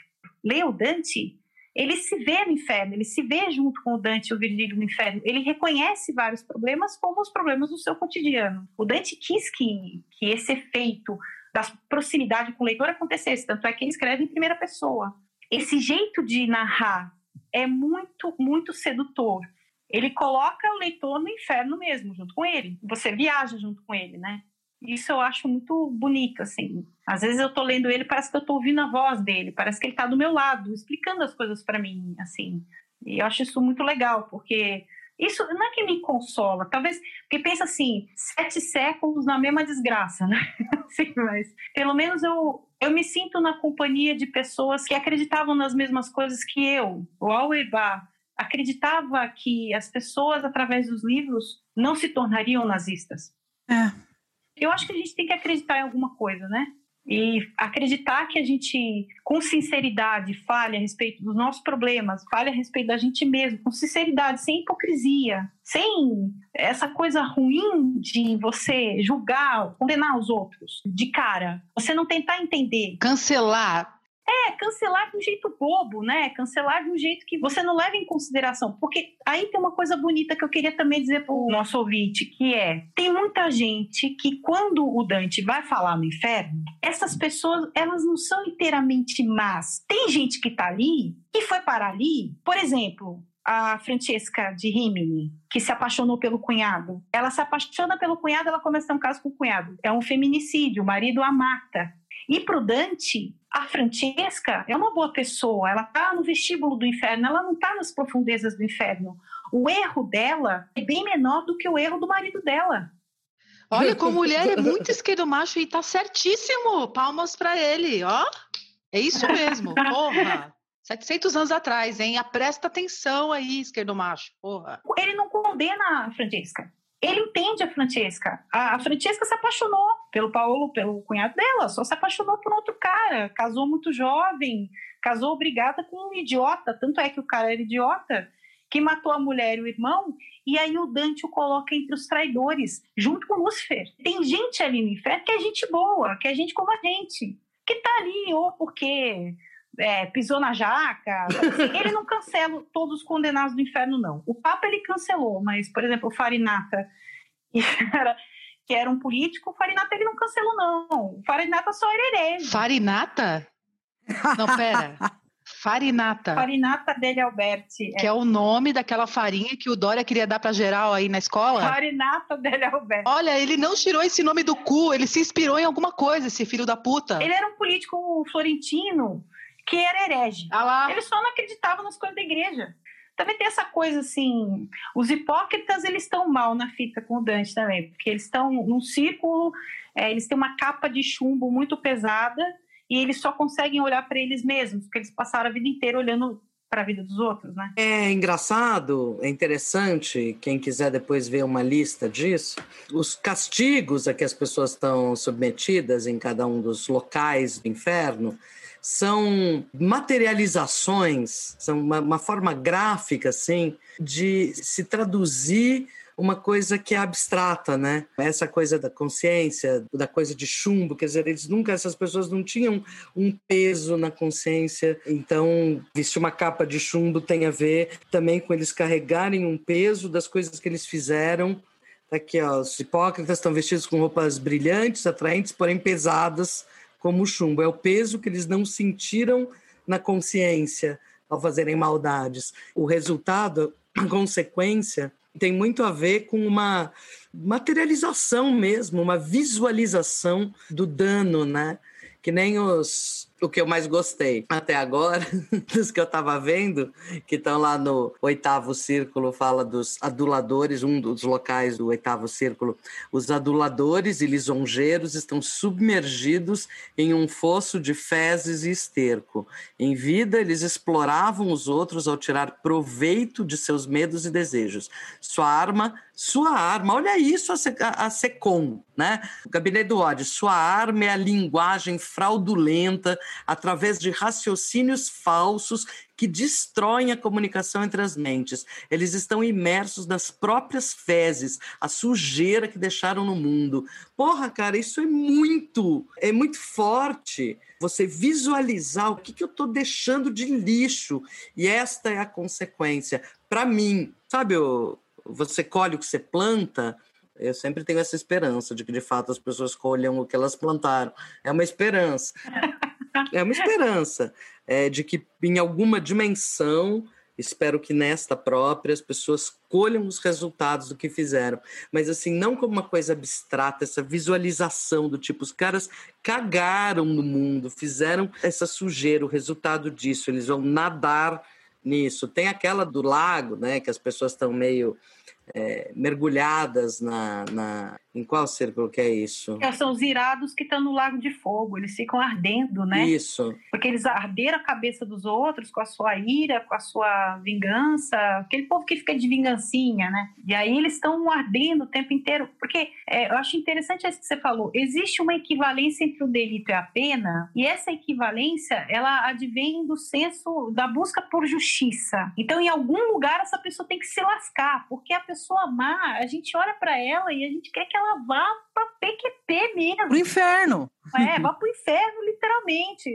Lê o Dante, ele se vê no inferno, ele se vê junto com o Dante o Virgílio no inferno. Ele reconhece vários problemas como os problemas do seu cotidiano. O Dante quis que, que esse efeito da proximidade com o leitor acontecesse, tanto é que ele escreve em primeira pessoa. Esse jeito de narrar é muito, muito sedutor. Ele coloca o leitor no inferno mesmo, junto com ele. Você viaja junto com ele, né? Isso eu acho muito bonito, assim. Às vezes eu tô lendo ele, parece que eu tô ouvindo a voz dele, parece que ele tá do meu lado, explicando as coisas para mim, assim. E eu acho isso muito legal, porque isso não é que me consola, talvez, porque pensa assim, sete séculos na mesma desgraça, *laughs* né? Assim, mas pelo menos eu, eu me sinto na companhia de pessoas que acreditavam nas mesmas coisas que eu. O Auerbach acreditava que as pessoas, através dos livros, não se tornariam nazistas. É. Eu acho que a gente tem que acreditar em alguma coisa, né? E acreditar que a gente, com sinceridade, fale a respeito dos nossos problemas, fale a respeito da gente mesmo, com sinceridade, sem hipocrisia, sem essa coisa ruim de você julgar, condenar os outros de cara. Você não tentar entender. Cancelar é, cancelar de um jeito bobo, né? Cancelar de um jeito que você não leva em consideração. Porque aí tem uma coisa bonita que eu queria também dizer para o nosso ouvinte, que é, tem muita gente que quando o Dante vai falar no inferno, essas pessoas, elas não são inteiramente más. Tem gente que tá ali, que foi parar ali, por exemplo, a Francesca de Rimini, que se apaixonou pelo cunhado. Ela se apaixona pelo cunhado, ela começa um caso com o cunhado. É um feminicídio, o marido a mata. E para o Dante, a Francesca é uma boa pessoa, ela está no vestíbulo do inferno, ela não está nas profundezas do inferno. O erro dela é bem menor do que o erro do marido dela. Olha, como mulher é muito esquerdo macho e tá certíssimo. Palmas para ele, ó. É isso mesmo, *laughs* porra. 700 anos atrás, hein? Presta atenção aí, esquerdo macho, porra. Ele não condena a Francesca ele entende a Francesca. A, a Francesca se apaixonou pelo Paulo, pelo cunhado dela, só se apaixonou por outro cara, casou muito jovem, casou obrigada com um idiota, tanto é que o cara era idiota, que matou a mulher e o irmão, e aí o Dante o coloca entre os traidores, junto com Lúcifer. Tem gente ali no inferno que é gente boa, que é gente como a gente, que tá ali ou porque é, pisou na jaca. Assim, ele não cancela todos os condenados do inferno, não. O Papa ele cancelou, mas, por exemplo, o Farinata, que era, que era um político, o Farinata ele não cancelou, não. O Farinata só era herege. Farinata? Não, pera. Farinata. Farinata dele Alberti. Que é. é. o nome daquela farinha que o Dória queria dar para geral aí na escola? Farinata dele Alberti. Olha, ele não tirou esse nome do cu, ele se inspirou em alguma coisa, esse filho da puta. Ele era um político florentino que era herege. Ah Ele só não acreditava nas coisas da igreja. Também tem essa coisa assim, os hipócritas eles estão mal na fita com o Dante também, porque eles estão num círculo, é, eles têm uma capa de chumbo muito pesada e eles só conseguem olhar para eles mesmos, porque eles passaram a vida inteira olhando para a vida dos outros, né? É engraçado, é interessante, quem quiser depois ver uma lista disso, os castigos a que as pessoas estão submetidas em cada um dos locais do inferno são materializações, são uma, uma forma gráfica, assim, de se traduzir uma coisa que é abstrata, né? Essa coisa da consciência, da coisa de chumbo, quer dizer, eles nunca, essas pessoas não tinham um peso na consciência. Então, vestir uma capa de chumbo tem a ver também com eles carregarem um peso das coisas que eles fizeram. Tá aqui, ó, os hipócritas estão vestidos com roupas brilhantes, atraentes, porém pesadas, como o chumbo. É o peso que eles não sentiram na consciência ao fazerem maldades. O resultado, a consequência, tem muito a ver com uma materialização mesmo, uma visualização do dano, né? Que nem os o que eu mais gostei até agora, *laughs* dos que eu estava vendo, que estão lá no oitavo círculo, fala dos aduladores, um dos locais do oitavo círculo. Os aduladores e lisonjeiros estão submergidos em um fosso de fezes e esterco. Em vida, eles exploravam os outros ao tirar proveito de seus medos e desejos. Sua arma sua arma, olha isso a, SECOM, né? O Gabinete do Ódio. Sua arma é a linguagem fraudulenta através de raciocínios falsos que destroem a comunicação entre as mentes. Eles estão imersos nas próprias fezes, a sujeira que deixaram no mundo. Porra, cara, isso é muito, é muito forte. Você visualizar o que, que eu estou deixando de lixo. E esta é a consequência. Para mim, sabe, você colhe o que você planta, eu sempre tenho essa esperança de que de fato as pessoas colham o que elas plantaram. É uma esperança. *laughs* É uma esperança é, de que em alguma dimensão, espero que nesta própria, as pessoas colham os resultados do que fizeram. Mas assim, não como uma coisa abstrata, essa visualização do tipo, os caras cagaram no mundo, fizeram essa sujeira, o resultado disso, eles vão nadar nisso. Tem aquela do lago, né, que as pessoas estão meio é, mergulhadas na, na, em qual círculo que é isso? São os irados que estão no Lago de Fogo, eles ficam ardendo, né? Isso. Porque eles arderam a cabeça dos outros com a sua ira, com a sua vingança, aquele povo que fica de vingancinha, né? E aí eles estão ardendo o tempo inteiro. Porque é, eu acho interessante isso que você falou, existe uma equivalência entre o delito e a pena, e essa equivalência, ela advém do senso da busca por justiça. Então, em algum lugar, essa pessoa tem que se lascar, porque a pessoa má, a gente olha para ela e a gente quer que ela ela vá para PQP mesmo. Pro inferno. É, vá pro inferno, literalmente.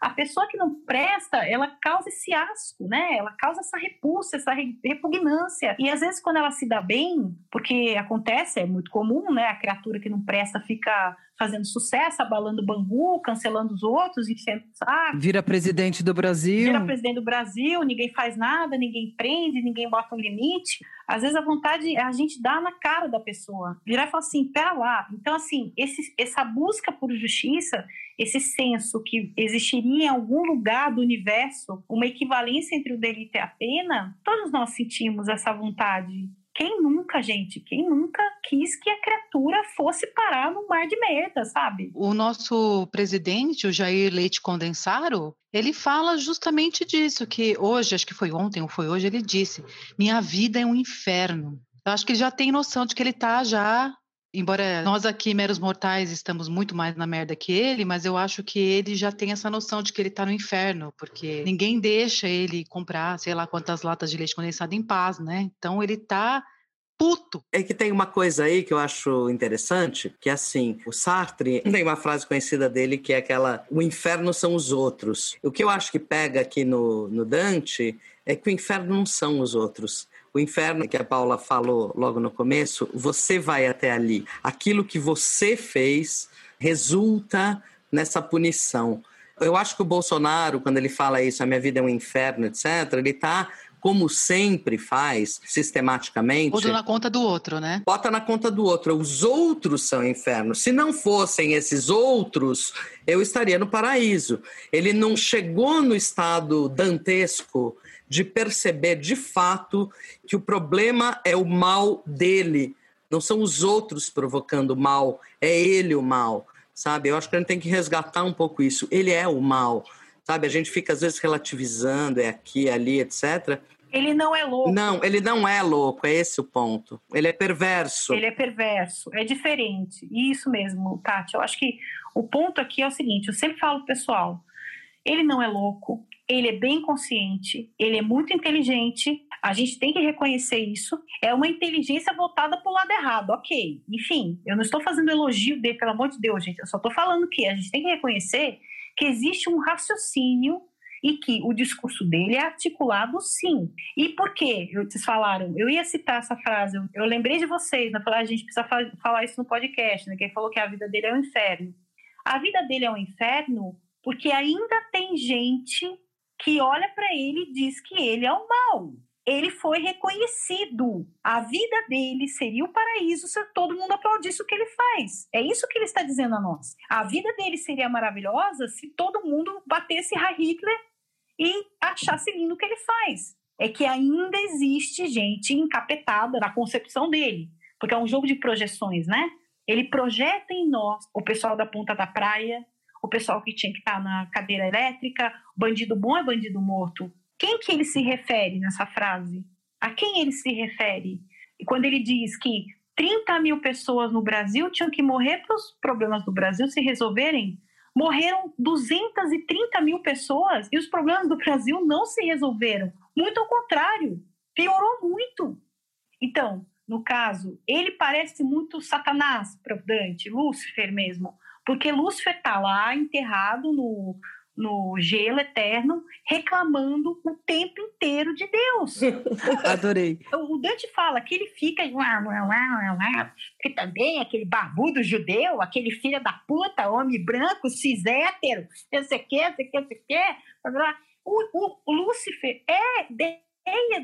A pessoa que não presta, ela causa esse asco, né? Ela causa essa repulsa, essa repugnância. E às vezes, quando ela se dá bem, porque acontece, é muito comum, né? A criatura que não presta fica fazendo sucesso, abalando o bangu, cancelando os outros, enchendo o saco. Vira presidente do Brasil. Vira presidente do Brasil, ninguém faz nada, ninguém prende, ninguém bota um limite. Às vezes a vontade a gente dá na cara da pessoa. Virar e falar assim, pera lá. Então, assim, esse, essa busca por justiça, esse senso que existiria em algum lugar do universo uma equivalência entre o delito e a pena, todos nós sentimos essa vontade quem nunca, gente? Quem nunca quis que a criatura fosse parar num mar de merda, sabe? O nosso presidente, o Jair Leite Condensaro, ele fala justamente disso, que hoje, acho que foi ontem ou foi hoje, ele disse: minha vida é um inferno. Eu acho que ele já tem noção de que ele está já Embora nós aqui, meros mortais, estamos muito mais na merda que ele, mas eu acho que ele já tem essa noção de que ele tá no inferno, porque ninguém deixa ele comprar, sei lá quantas latas de leite condensado em paz, né? Então ele tá puto. É que tem uma coisa aí que eu acho interessante, que é assim, o Sartre *laughs* tem uma frase conhecida dele que é aquela: o inferno são os outros. O que eu acho que pega aqui no, no Dante é que o inferno não são os outros. O inferno que a Paula falou logo no começo, você vai até ali. Aquilo que você fez resulta nessa punição. Eu acho que o Bolsonaro, quando ele fala isso, a minha vida é um inferno, etc., ele está como sempre faz, sistematicamente. Bota na conta do outro, né? Bota na conta do outro. Os outros são infernos. Se não fossem esses outros, eu estaria no paraíso. Ele não chegou no estado dantesco de perceber de fato que o problema é o mal dele, não são os outros provocando o mal, é ele o mal, sabe? Eu acho que a gente tem que resgatar um pouco isso. Ele é o mal, sabe? A gente fica às vezes relativizando, é aqui, ali, etc. Ele não é louco. Não, ele não é louco, é esse o ponto. Ele é perverso. Ele é perverso, é diferente. Isso mesmo, Tati. Eu acho que o ponto aqui é o seguinte: eu sempre falo pessoal, Ele não é louco, ele é bem consciente, ele é muito inteligente, a gente tem que reconhecer isso. É uma inteligência voltada para o lado errado, ok. Enfim, eu não estou fazendo elogio dele, pelo amor de Deus, gente. Eu só estou falando que a gente tem que reconhecer que existe um raciocínio e que o discurso dele é articulado sim. E por quê? Vocês falaram, eu ia citar essa frase, eu, lembrei de vocês, né? Falar, a gente precisa falar isso no podcast, né? Que falou que a vida dele é um inferno. A vida dele é um inferno porque ainda tem gente que olha para ele e diz que ele é o mal. Ele foi reconhecido. A vida dele seria o paraíso se todo mundo aplaudisse o que ele faz. É isso que ele está dizendo a nós. A vida dele seria maravilhosa se todo mundo batesse Heil Hitler e achasse lindo o que ele faz. É que ainda existe gente encapetada na concepção dele, porque é um jogo de projeções, né? Ele projeta em nós o pessoal da ponta da praia, o pessoal que tinha que estar na cadeira elétrica, bandido bom é bandido morto. Quem que ele se refere nessa frase? A quem ele se refere? E quando ele diz que 30 mil pessoas no Brasil tinham que morrer para os problemas do Brasil se resolverem, morreram 230 mil pessoas e os problemas do Brasil não se resolveram. Muito ao contrário, piorou muito. Então, no caso, ele parece muito Satanás para Dante, Lúcifer mesmo, porque Lúcifer está lá enterrado no, no gelo eterno, reclamando o tempo inteiro de Deus. *laughs* Adorei. O Dante fala que ele fica que também aquele barbudo judeu, aquele filho da puta, homem branco, cis hétero, não sei o que, não sei o que, não sei o que. O, o Lúcifer é ideia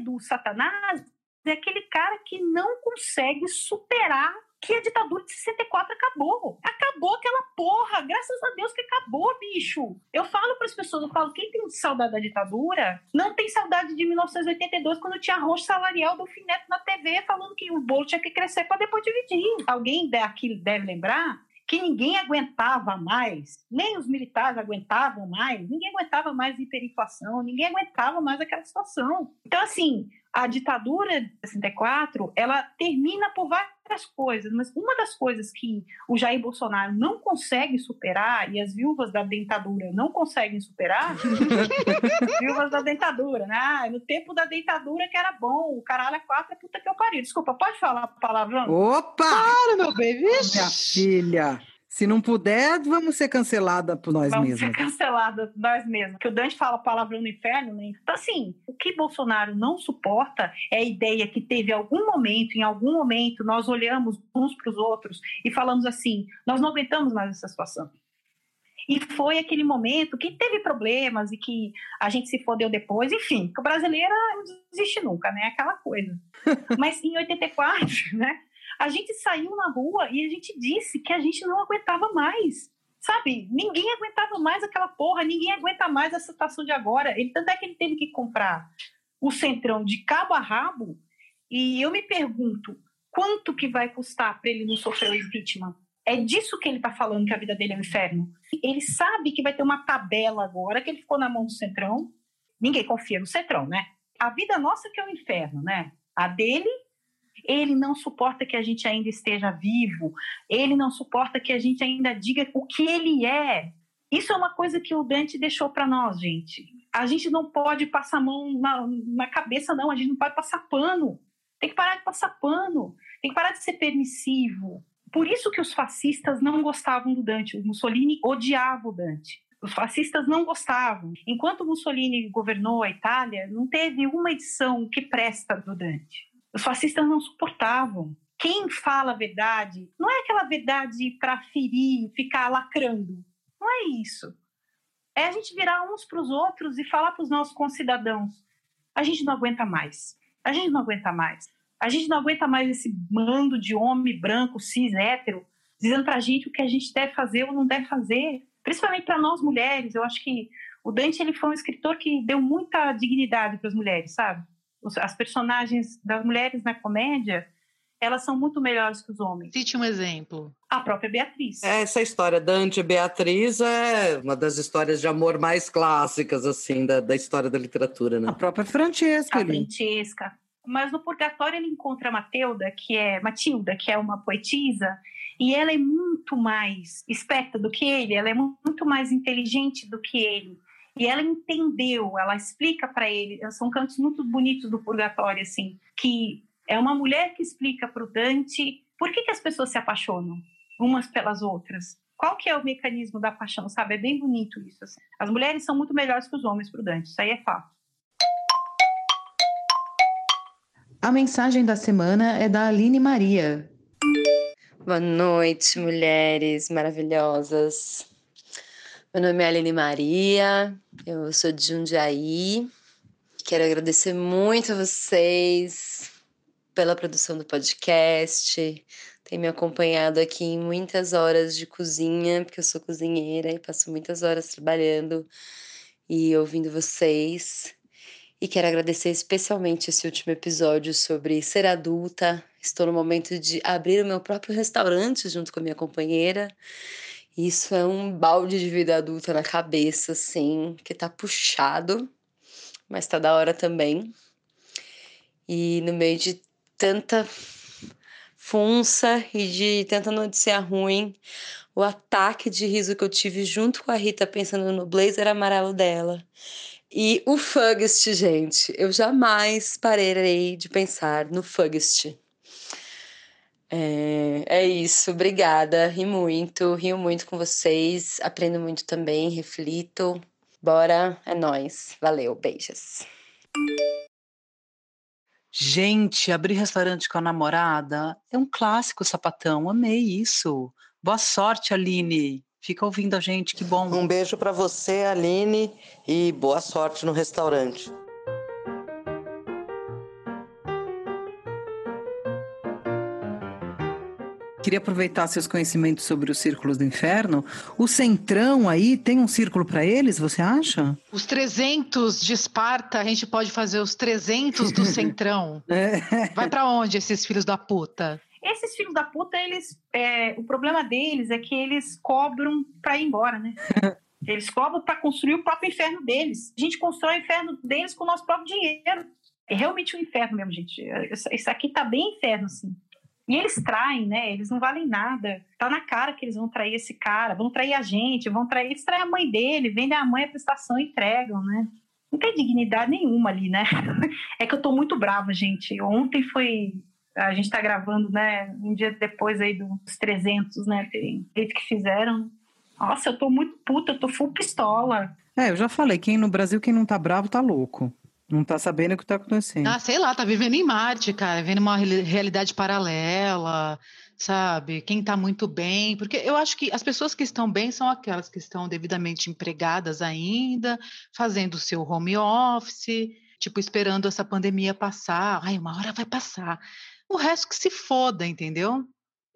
do Satanás, é aquele cara que não consegue superar que a ditadura de 64 acabou. Acabou aquela porra. Graças a Deus que acabou, bicho. Eu falo para as pessoas, eu falo, quem tem saudade da ditadura, não tem saudade de 1982, quando tinha roxo salarial do Fineto na TV, falando que o bolo tinha que crescer para depois dividir. Alguém daqui deve lembrar que ninguém aguentava mais, nem os militares aguentavam mais, ninguém aguentava mais hiperinflação, ninguém aguentava mais aquela situação. Então, assim, a ditadura de 64, ela termina por várias coisas, mas uma das coisas que o Jair Bolsonaro não consegue superar, e as viúvas da dentadura não conseguem superar, *laughs* viúvas da dentadura, né? Ah, no tempo da dentadura que era bom, o caralho é quatro, é puta que eu pariu. Desculpa, pode falar palavrão? Opa! Para, meu bem, vixe! Minha filha! Se não puder, vamos ser cancelada por nós vamos mesmos. Vamos ser canceladas por nós mesmos. Que o Dante fala palavrão no inferno, né? Então, assim, o que Bolsonaro não suporta é a ideia que teve algum momento, em algum momento, nós olhamos uns para os outros e falamos assim: nós não aguentamos mais essa situação. E foi aquele momento que teve problemas e que a gente se fodeu depois, enfim, que o brasileiro não desiste nunca, né? Aquela coisa. *laughs* Mas em 84, né? A gente saiu na rua e a gente disse que a gente não aguentava mais. Sabe? Ninguém aguentava mais aquela porra, ninguém aguenta mais essa situação de agora. Ele, tanto é que ele teve que comprar o centrão de cabo a rabo. E eu me pergunto, quanto que vai custar para ele não sofrer o impeachment? É disso que ele está falando que a vida dele é um inferno. Ele sabe que vai ter uma tabela agora que ele ficou na mão do centrão. Ninguém confia no centrão, né? A vida nossa que é um inferno, né? A dele ele não suporta que a gente ainda esteja vivo, ele não suporta que a gente ainda diga o que ele é. Isso é uma coisa que o Dante deixou para nós, gente. A gente não pode passar mão na, na cabeça, não, a gente não pode passar pano. Tem que parar de passar pano, tem que parar de ser permissivo. Por isso que os fascistas não gostavam do Dante. O Mussolini odiava o Dante. Os fascistas não gostavam. Enquanto Mussolini governou a Itália, não teve uma edição que presta do Dante. Os fascistas não suportavam. Quem fala a verdade não é aquela verdade para ferir, ficar lacrando. Não é isso. É a gente virar uns para os outros e falar para os nossos concidadãos: a gente não aguenta mais. A gente não aguenta mais. A gente não aguenta mais esse bando de homem branco, cis, hétero, dizendo para a gente o que a gente deve fazer ou não deve fazer. Principalmente para nós mulheres. Eu acho que o Dante ele foi um escritor que deu muita dignidade para as mulheres, sabe? As personagens das mulheres na comédia, elas são muito melhores que os homens. Cite um exemplo. A própria Beatriz. Essa história Dante e Beatriz é uma das histórias de amor mais clássicas, assim, da, da história da literatura, né? A própria Francesca. A Francesca. Mas no Purgatório ele encontra a Matilda, que é Matilda, que é uma poetisa, e ela é muito mais esperta do que ele, ela é muito mais inteligente do que ele. E ela entendeu, ela explica para ele, são cantos muito bonitos do purgatório, assim, que é uma mulher que explica para o Dante por que, que as pessoas se apaixonam umas pelas outras. Qual que é o mecanismo da paixão, sabe? É bem bonito isso. Assim. As mulheres são muito melhores que os homens para o Dante, isso aí é fato. A mensagem da semana é da Aline Maria. Boa noite, mulheres maravilhosas. Meu nome é Aline Maria, eu sou de Jundiaí. Quero agradecer muito a vocês pela produção do podcast. Tem me acompanhado aqui em muitas horas de cozinha, porque eu sou cozinheira e passo muitas horas trabalhando e ouvindo vocês. E quero agradecer especialmente esse último episódio sobre ser adulta. Estou no momento de abrir o meu próprio restaurante junto com a minha companheira. Isso é um balde de vida adulta na cabeça, assim, que tá puxado, mas tá da hora também. E no meio de tanta funça e de tanta notícia ruim, o ataque de riso que eu tive junto com a Rita pensando no blazer amarelo dela e o Fugst, gente, eu jamais pararei de pensar no Fugst. É, é isso, obrigada. Ri muito, rio muito com vocês, aprendo muito também, reflito. Bora, é nós. Valeu, beijos. Gente, abrir restaurante com a namorada é um clássico sapatão, amei isso. Boa sorte, Aline. Fica ouvindo a gente, que bom. Um beijo para você, Aline, e boa sorte no restaurante. Queria aproveitar seus conhecimentos sobre os círculos do inferno. O Centrão aí tem um círculo para eles, você acha? Os 300 de Esparta, a gente pode fazer os 300 do Centrão. *laughs* É. Vai para onde esses filhos da puta? Esses filhos da puta, eles, é, o problema deles é que eles cobram para ir embora, né? *laughs* Eles cobram para construir o próprio inferno deles. A gente constrói o inferno deles com o nosso próprio dinheiro. É realmente um inferno mesmo, gente. Isso aqui tá bem inferno, assim. E eles traem, né? Eles não valem nada. Tá na cara que eles vão trair esse cara, vão trair a gente, vão trair, eles traem a mãe dele, vendem a mãe a prestação e entregam, né? Não tem dignidade nenhuma ali, né? *laughs* É que eu tô muito brava, gente. Ontem foi a gente está gravando, né, um dia depois aí dos 300, né, feito que fizeram. Nossa, eu tô muito puta, eu tô full pistola. É, eu já falei, quem no Brasil, quem não tá bravo, tá louco. Não tá sabendo o que tá acontecendo. Ah, sei lá, tá vivendo em Marte, cara, vivendo uma realidade paralela, sabe? Quem tá muito bem, porque eu acho que as pessoas que estão bem são aquelas que estão devidamente empregadas ainda, fazendo o seu home office, tipo, esperando essa pandemia passar. Ai, uma hora vai passar o resto que se foda, entendeu?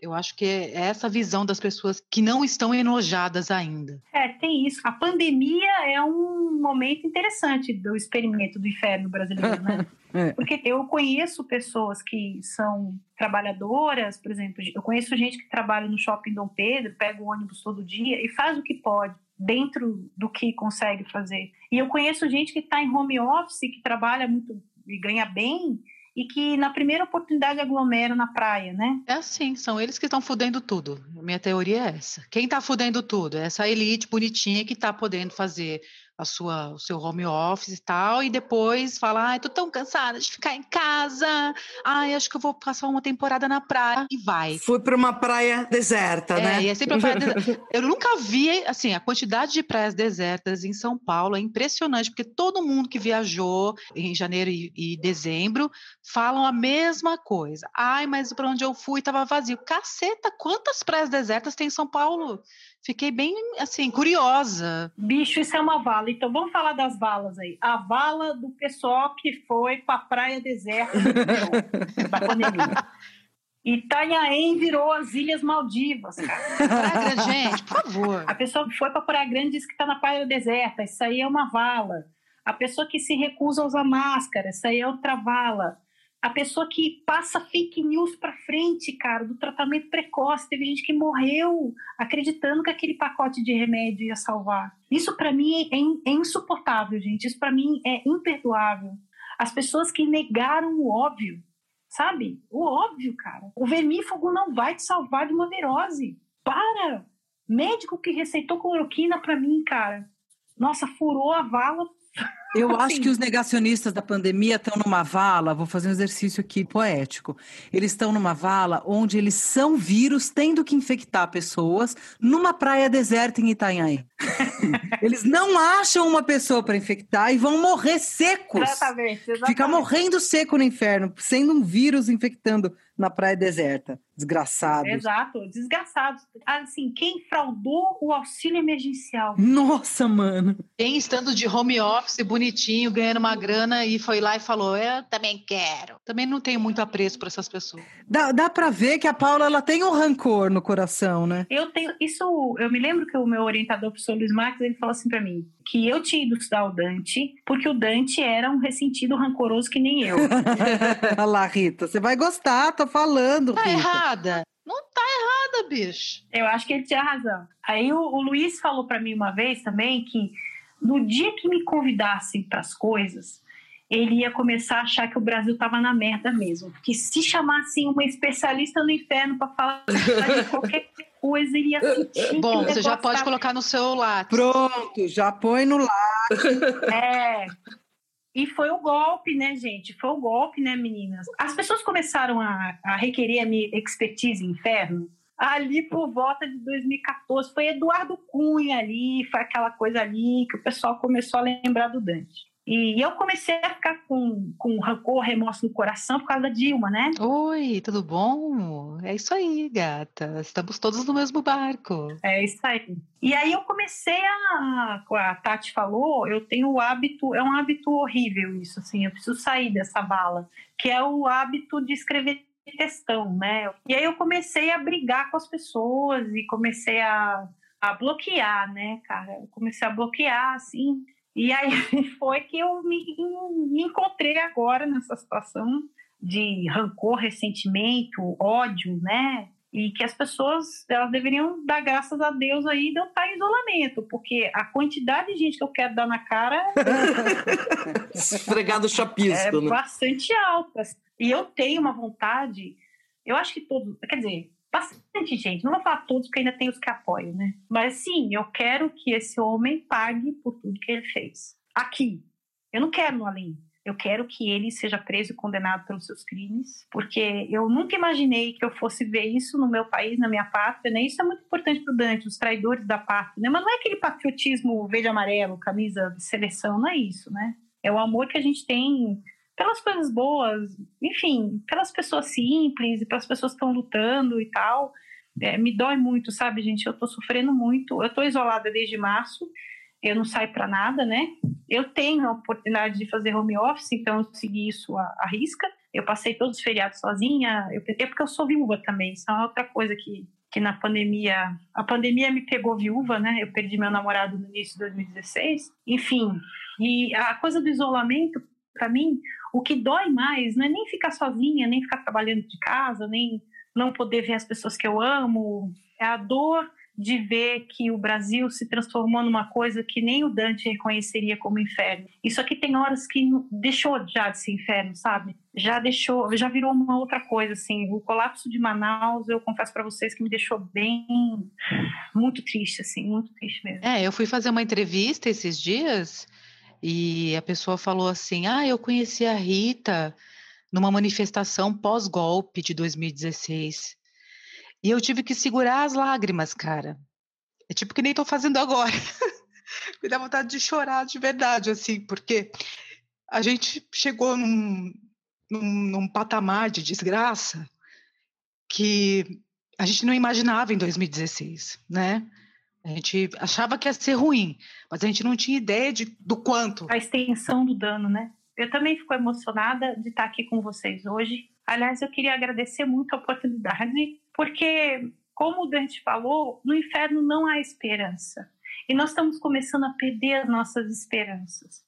Eu acho que é essa visão das pessoas que não estão enojadas ainda. É, tem isso. A pandemia é um momento interessante do experimento do inferno brasileiro, né? *laughs* é. Porque eu conheço pessoas que são trabalhadoras, por exemplo, eu conheço gente que trabalha no shopping Dom Pedro, pega o ônibus todo dia e faz o que pode dentro do que consegue fazer. E eu conheço gente que está em home office, que trabalha muito e ganha bem, e que na primeira oportunidade aglomeram na praia, né? É assim, são eles que estão fudendo tudo. Minha teoria é essa. Quem está fudendo tudo? É essa elite bonitinha que está podendo fazer a sua, o seu home office e tal, e depois falar, ai, tô tão cansada de ficar em casa, ai, acho que eu vou passar uma temporada na praia, e vai. Fui para uma praia deserta, é, né? É sempre praia deserta. *laughs* Eu nunca vi, assim, a quantidade de praias desertas em São Paulo é impressionante, porque todo mundo que viajou em janeiro e, e dezembro falam a mesma coisa. Ai, mas para onde eu fui estava vazio. Caceta, quantas praias desertas tem em São Paulo? Fiquei bem, assim, curiosa. Bicho, isso é uma vala. Então vamos falar das valas aí. A vala do pessoal que foi para a praia deserta da *laughs* pandemia. Itanhaém virou as Ilhas Maldivas. Praia Grande, gente, por favor. A pessoa que foi para Praia Grande disse que está na praia deserta. Isso aí é uma vala. A pessoa que se recusa a usar máscara, isso aí é outra vala a pessoa que passa fake news para frente, cara, do tratamento precoce. Teve gente que morreu acreditando que aquele pacote de remédio ia salvar. Isso para mim é, é, insuportável, gente. Isso para mim é imperdoável. As pessoas que negaram o óbvio, sabe? O óbvio, cara. O vermífugo não vai te salvar de uma virose. Para! Médico que receitou cloroquina para mim, cara, nossa, furou a vala eu acho que os negacionistas da pandemia estão numa vala, vou fazer um exercício aqui poético. Eles estão numa vala onde eles são vírus tendo que infectar pessoas numa praia deserta em Itanhaém. *laughs* eles não acham uma pessoa para infectar e vão morrer secos. Exatamente, exatamente. Ficar morrendo seco no inferno, sendo um vírus infectando na praia deserta. Desgraçados. Exato, desgraçados. Assim, quem fraudou o auxílio emergencial? Nossa, mano. Quem estando de home office, bonitinho, ganhando uma grana e foi lá e falou: Eu também quero. Também não tenho muito apreço por essas pessoas. Dá, dá pra ver que a Paula ela tem um rancor no coração, né? Eu tenho. Isso, eu me lembro que o meu orientador, o professor Luiz Marques, ele falou assim para mim: que eu tinha ido estudar o Dante, porque o Dante era um ressentido rancoroso que nem eu. *laughs* Olha lá, Rita, você vai gostar, tô falando. Tá Rita. Errada. Não tá errada, bicho. Eu acho que ele tinha razão. Aí o, o Luiz falou para mim uma vez também que no dia que me convidassem para as coisas, ele ia começar a achar que o Brasil estava na merda mesmo. Porque se chamassem uma especialista no inferno para falar de qualquer coisa, ele ia sentir. Bom, você já pode tava- colocar no seu lápis. Pronto, já põe no lá. É. E foi o golpe, né, gente? Foi o golpe, né, meninas? As pessoas começaram a, a requerer a minha expertise inferno ali por volta de 2014. Foi Eduardo Cunha ali, foi aquela coisa ali que o pessoal começou a lembrar do Dante. E eu comecei a ficar com, com rancor, remorso no coração por causa da Dilma, né? Oi, tudo bom? É isso aí, gata. Estamos todos no mesmo barco. É isso aí. E aí eu comecei a, a Tati falou, eu tenho o hábito, é um hábito horrível isso, assim, eu preciso sair dessa bala, que é o hábito de escrever textão, né? E aí eu comecei a brigar com as pessoas e comecei a, a bloquear, né, cara? Eu comecei a bloquear, assim, e aí *laughs* foi que eu me, me encontrei agora nessa situação de rancor, ressentimento, ódio, né? E que as pessoas elas deveriam dar graças a Deus aí de eu estar em isolamento, porque a quantidade de gente que eu quero dar na cara *laughs* Esfregado é chapisco, né? bastante alta. E eu tenho uma vontade, eu acho que todos, quer dizer, bastante gente, não vou falar todos, porque ainda tem os que apoiam, né? Mas sim, eu quero que esse homem pague por tudo que ele fez. Aqui. Eu não quero no além. Eu quero que ele seja preso e condenado pelos seus crimes, porque eu nunca imaginei que eu fosse ver isso no meu país, na minha pátria, né? Isso é muito importante para o Dante, os traidores da pátria, né? Mas não é aquele patriotismo verde e amarelo, camisa de seleção, não é isso, né? É o amor que a gente tem pelas coisas boas, enfim, pelas pessoas simples e pelas pessoas que estão lutando e tal. É, me dói muito, sabe, gente? Eu tô sofrendo muito. Eu tô isolada desde março, eu não saio para nada, né? Eu tenho a oportunidade de fazer home office, então eu segui isso à, à risca. Eu passei todos os feriados sozinha, eu, é porque eu sou viúva também, isso é outra coisa que, que na pandemia. A pandemia me pegou viúva, né? Eu perdi meu namorado no início de 2016. Enfim, e a coisa do isolamento, para mim, o que dói mais não é nem ficar sozinha, nem ficar trabalhando de casa, nem não poder ver as pessoas que eu amo. É a dor de ver que o Brasil se transformou numa coisa que nem o Dante reconheceria como inferno. Isso aqui tem horas que deixou já de ser inferno, sabe? Já deixou, já virou uma outra coisa, assim. O colapso de Manaus, eu confesso para vocês que me deixou bem, muito triste, assim, muito triste mesmo. É, eu fui fazer uma entrevista esses dias e a pessoa falou assim: Ah, eu conheci a Rita numa manifestação pós-golpe de 2016. E eu tive que segurar as lágrimas, cara. É tipo que nem tô fazendo agora. *laughs* Me dá vontade de chorar de verdade, assim, porque a gente chegou num, num, num patamar de desgraça que a gente não imaginava em 2016, né? A gente achava que ia ser ruim, mas a gente não tinha ideia de, do quanto. a extensão do dano, né? Eu também fico emocionada de estar aqui com vocês hoje. Aliás, eu queria agradecer muito a oportunidade, porque, como o Dante falou, no inferno não há esperança. E nós estamos começando a perder as nossas esperanças.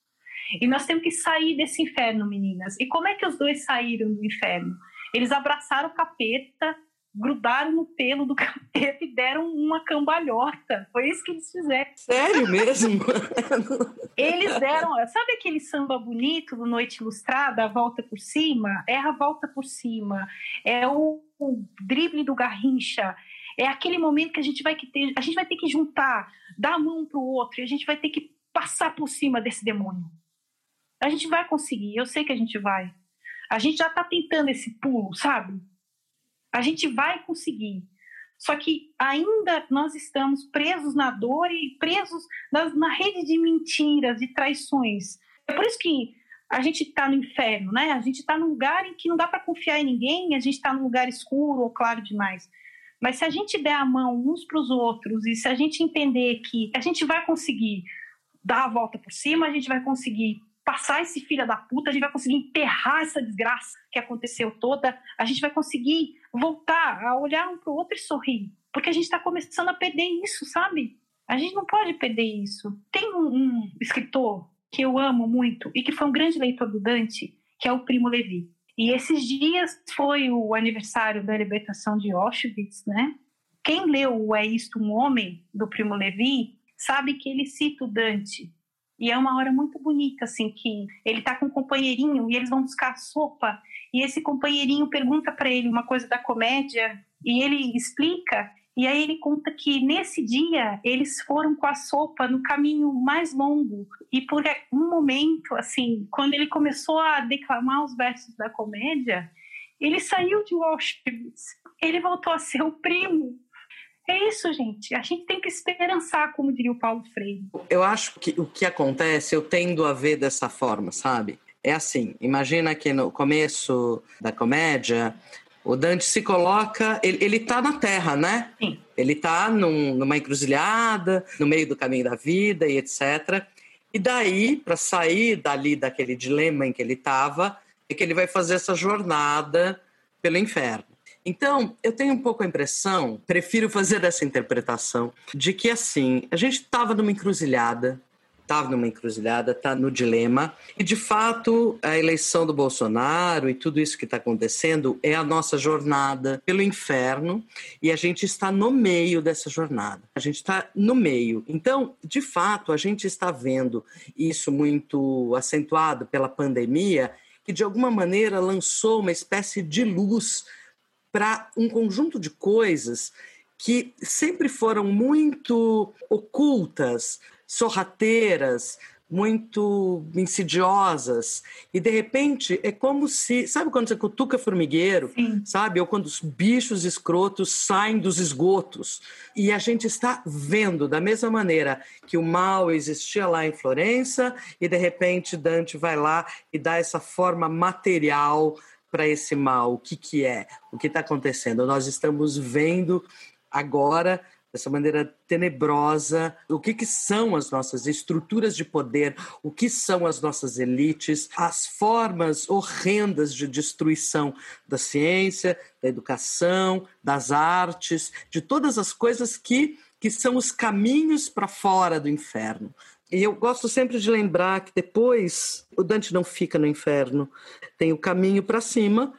E nós temos que sair desse inferno, meninas. E como é que os dois saíram do inferno? Eles abraçaram o capeta, grudaram no pelo do *laughs* capeta e deram uma cambalhota. Foi isso que eles fizeram. Sério mesmo? *laughs* Eles deram, sabe aquele samba bonito do Noite Ilustrada, a volta por cima? É a volta por cima, é o, o drible do Garrincha, é aquele momento que a gente vai que ter, a gente vai ter que juntar, dar a mão para o outro, e a gente vai ter que passar por cima desse demônio. A gente vai conseguir, eu sei que a gente vai. A gente já está tentando esse pulo, sabe? A gente vai conseguir. Só que ainda nós estamos presos na dor e presos na, rede de mentiras e traições. É por isso que a gente está no inferno, né? A gente está num lugar em que não dá para confiar em ninguém, a gente está num lugar escuro ou claro demais. Mas se a gente der a mão uns para os outros e se a gente entender que a gente vai conseguir dar a volta por cima, a gente vai conseguir passar esse filho da puta, a gente vai conseguir enterrar essa desgraça que aconteceu toda, a gente vai conseguir voltar a olhar um para o outro e sorrir, porque a gente está começando a perder isso, sabe? A gente não pode perder isso. Tem um, um escritor que eu amo muito e que foi um grande leitor do Dante, que é o Primo Levi. E esses dias foi o aniversário da libertação de Auschwitz, né? Quem leu o É Isto um Homem, do Primo Levi, sabe que ele cita o Dante. E é uma hora muito bonita, assim, que ele tá com um companheirinho e eles vão buscar sopa. E esse companheirinho pergunta para ele uma coisa da comédia e ele explica. E aí ele conta que nesse dia eles foram com a sopa no caminho mais longo. E por um momento, assim, quando ele começou a declamar os versos da comédia, ele saiu de Auschwitz. Ele voltou a ser o primo é isso, gente. A gente tem que esperançar, como diria o Paulo Freire. Eu acho que o que acontece, eu tendo a ver dessa forma, sabe? É assim, imagina que no começo da comédia, o Dante se coloca, ele, ele tá na Terra, né? Sim. Ele tá num, numa encruzilhada, no meio do caminho da vida e etc. E daí, para sair dali daquele dilema em que ele estava, é que ele vai fazer essa jornada pelo inferno. Então, eu tenho um pouco a impressão, prefiro fazer essa interpretação, de que assim, a gente estava numa encruzilhada, estava numa encruzilhada, está no dilema, e de fato a eleição do Bolsonaro e tudo isso que está acontecendo é a nossa jornada pelo inferno, e a gente está no meio dessa jornada, a gente está no meio. Então, de fato, a gente está vendo isso muito acentuado pela pandemia, que de alguma maneira lançou uma espécie de luz para um conjunto de coisas que sempre foram muito ocultas, sorrateiras, muito insidiosas e de repente é como se sabe quando você cutuca formigueiro Sim. sabe ou quando os bichos escrotos saem dos esgotos e a gente está vendo da mesma maneira que o mal existia lá em Florença e de repente Dante vai lá e dá essa forma material para esse mal? O que, que é? O que está acontecendo? Nós estamos vendo agora dessa maneira tenebrosa, o que, que são as nossas estruturas de poder, o que são as nossas elites, as formas horrendas de destruição da ciência, da educação, das artes, de todas as coisas que, que são os caminhos para fora do inferno. E eu gosto sempre de lembrar que depois o Dante não fica no inferno. Tem o caminho para cima,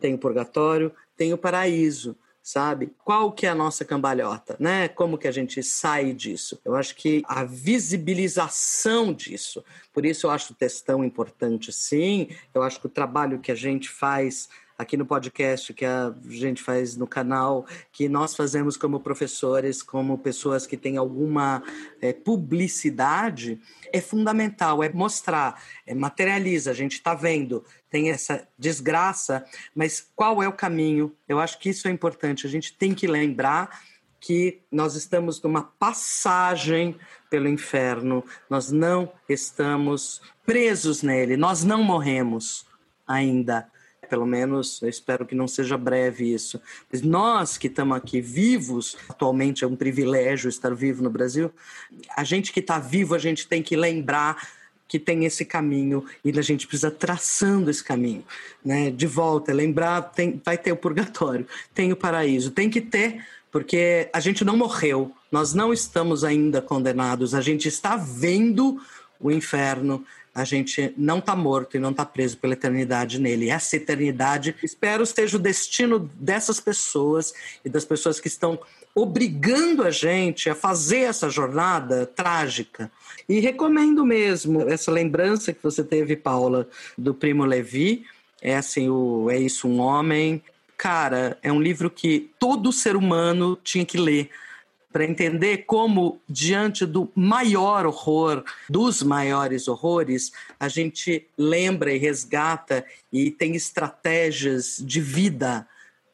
tem o purgatório, tem o paraíso, sabe? Qual que é a nossa cambalhota, né? Como que a gente sai disso? Eu acho que a visibilização disso, por isso eu acho o textão importante, sim. Eu acho que o trabalho que a gente faz aqui no podcast que a gente faz no canal, que nós fazemos como professores, como pessoas que têm alguma é, publicidade, é fundamental, é mostrar, é, materializa, a gente está vendo, tem essa desgraça, mas qual é o caminho? Eu acho que isso é importante, a gente tem que lembrar que nós estamos numa passagem pelo inferno, nós não estamos presos nele, nós não morremos ainda pelo menos eu espero que não seja breve isso. Mas nós que estamos aqui vivos, atualmente é um privilégio estar vivo no Brasil, a gente que está vivo, a gente tem que lembrar que tem esse caminho e a gente precisa traçando esse caminho, né? De volta, lembrar, tem, vai ter o purgatório, tem o paraíso, tem que ter, porque a gente não morreu, nós não estamos ainda condenados, a gente está vendo o inferno, a gente não está morto e não está preso pela eternidade nele. Essa eternidade, espero, seja o destino dessas pessoas e das pessoas que estão obrigando a gente a fazer essa jornada trágica. E recomendo mesmo essa lembrança que você teve, Paula, do Primo Levi. É assim, o É Isso um Homem. Cara, é um livro que todo ser humano tinha que ler para entender como, diante do maior horror, dos maiores horrores, a gente lembra e resgata e tem estratégias de vida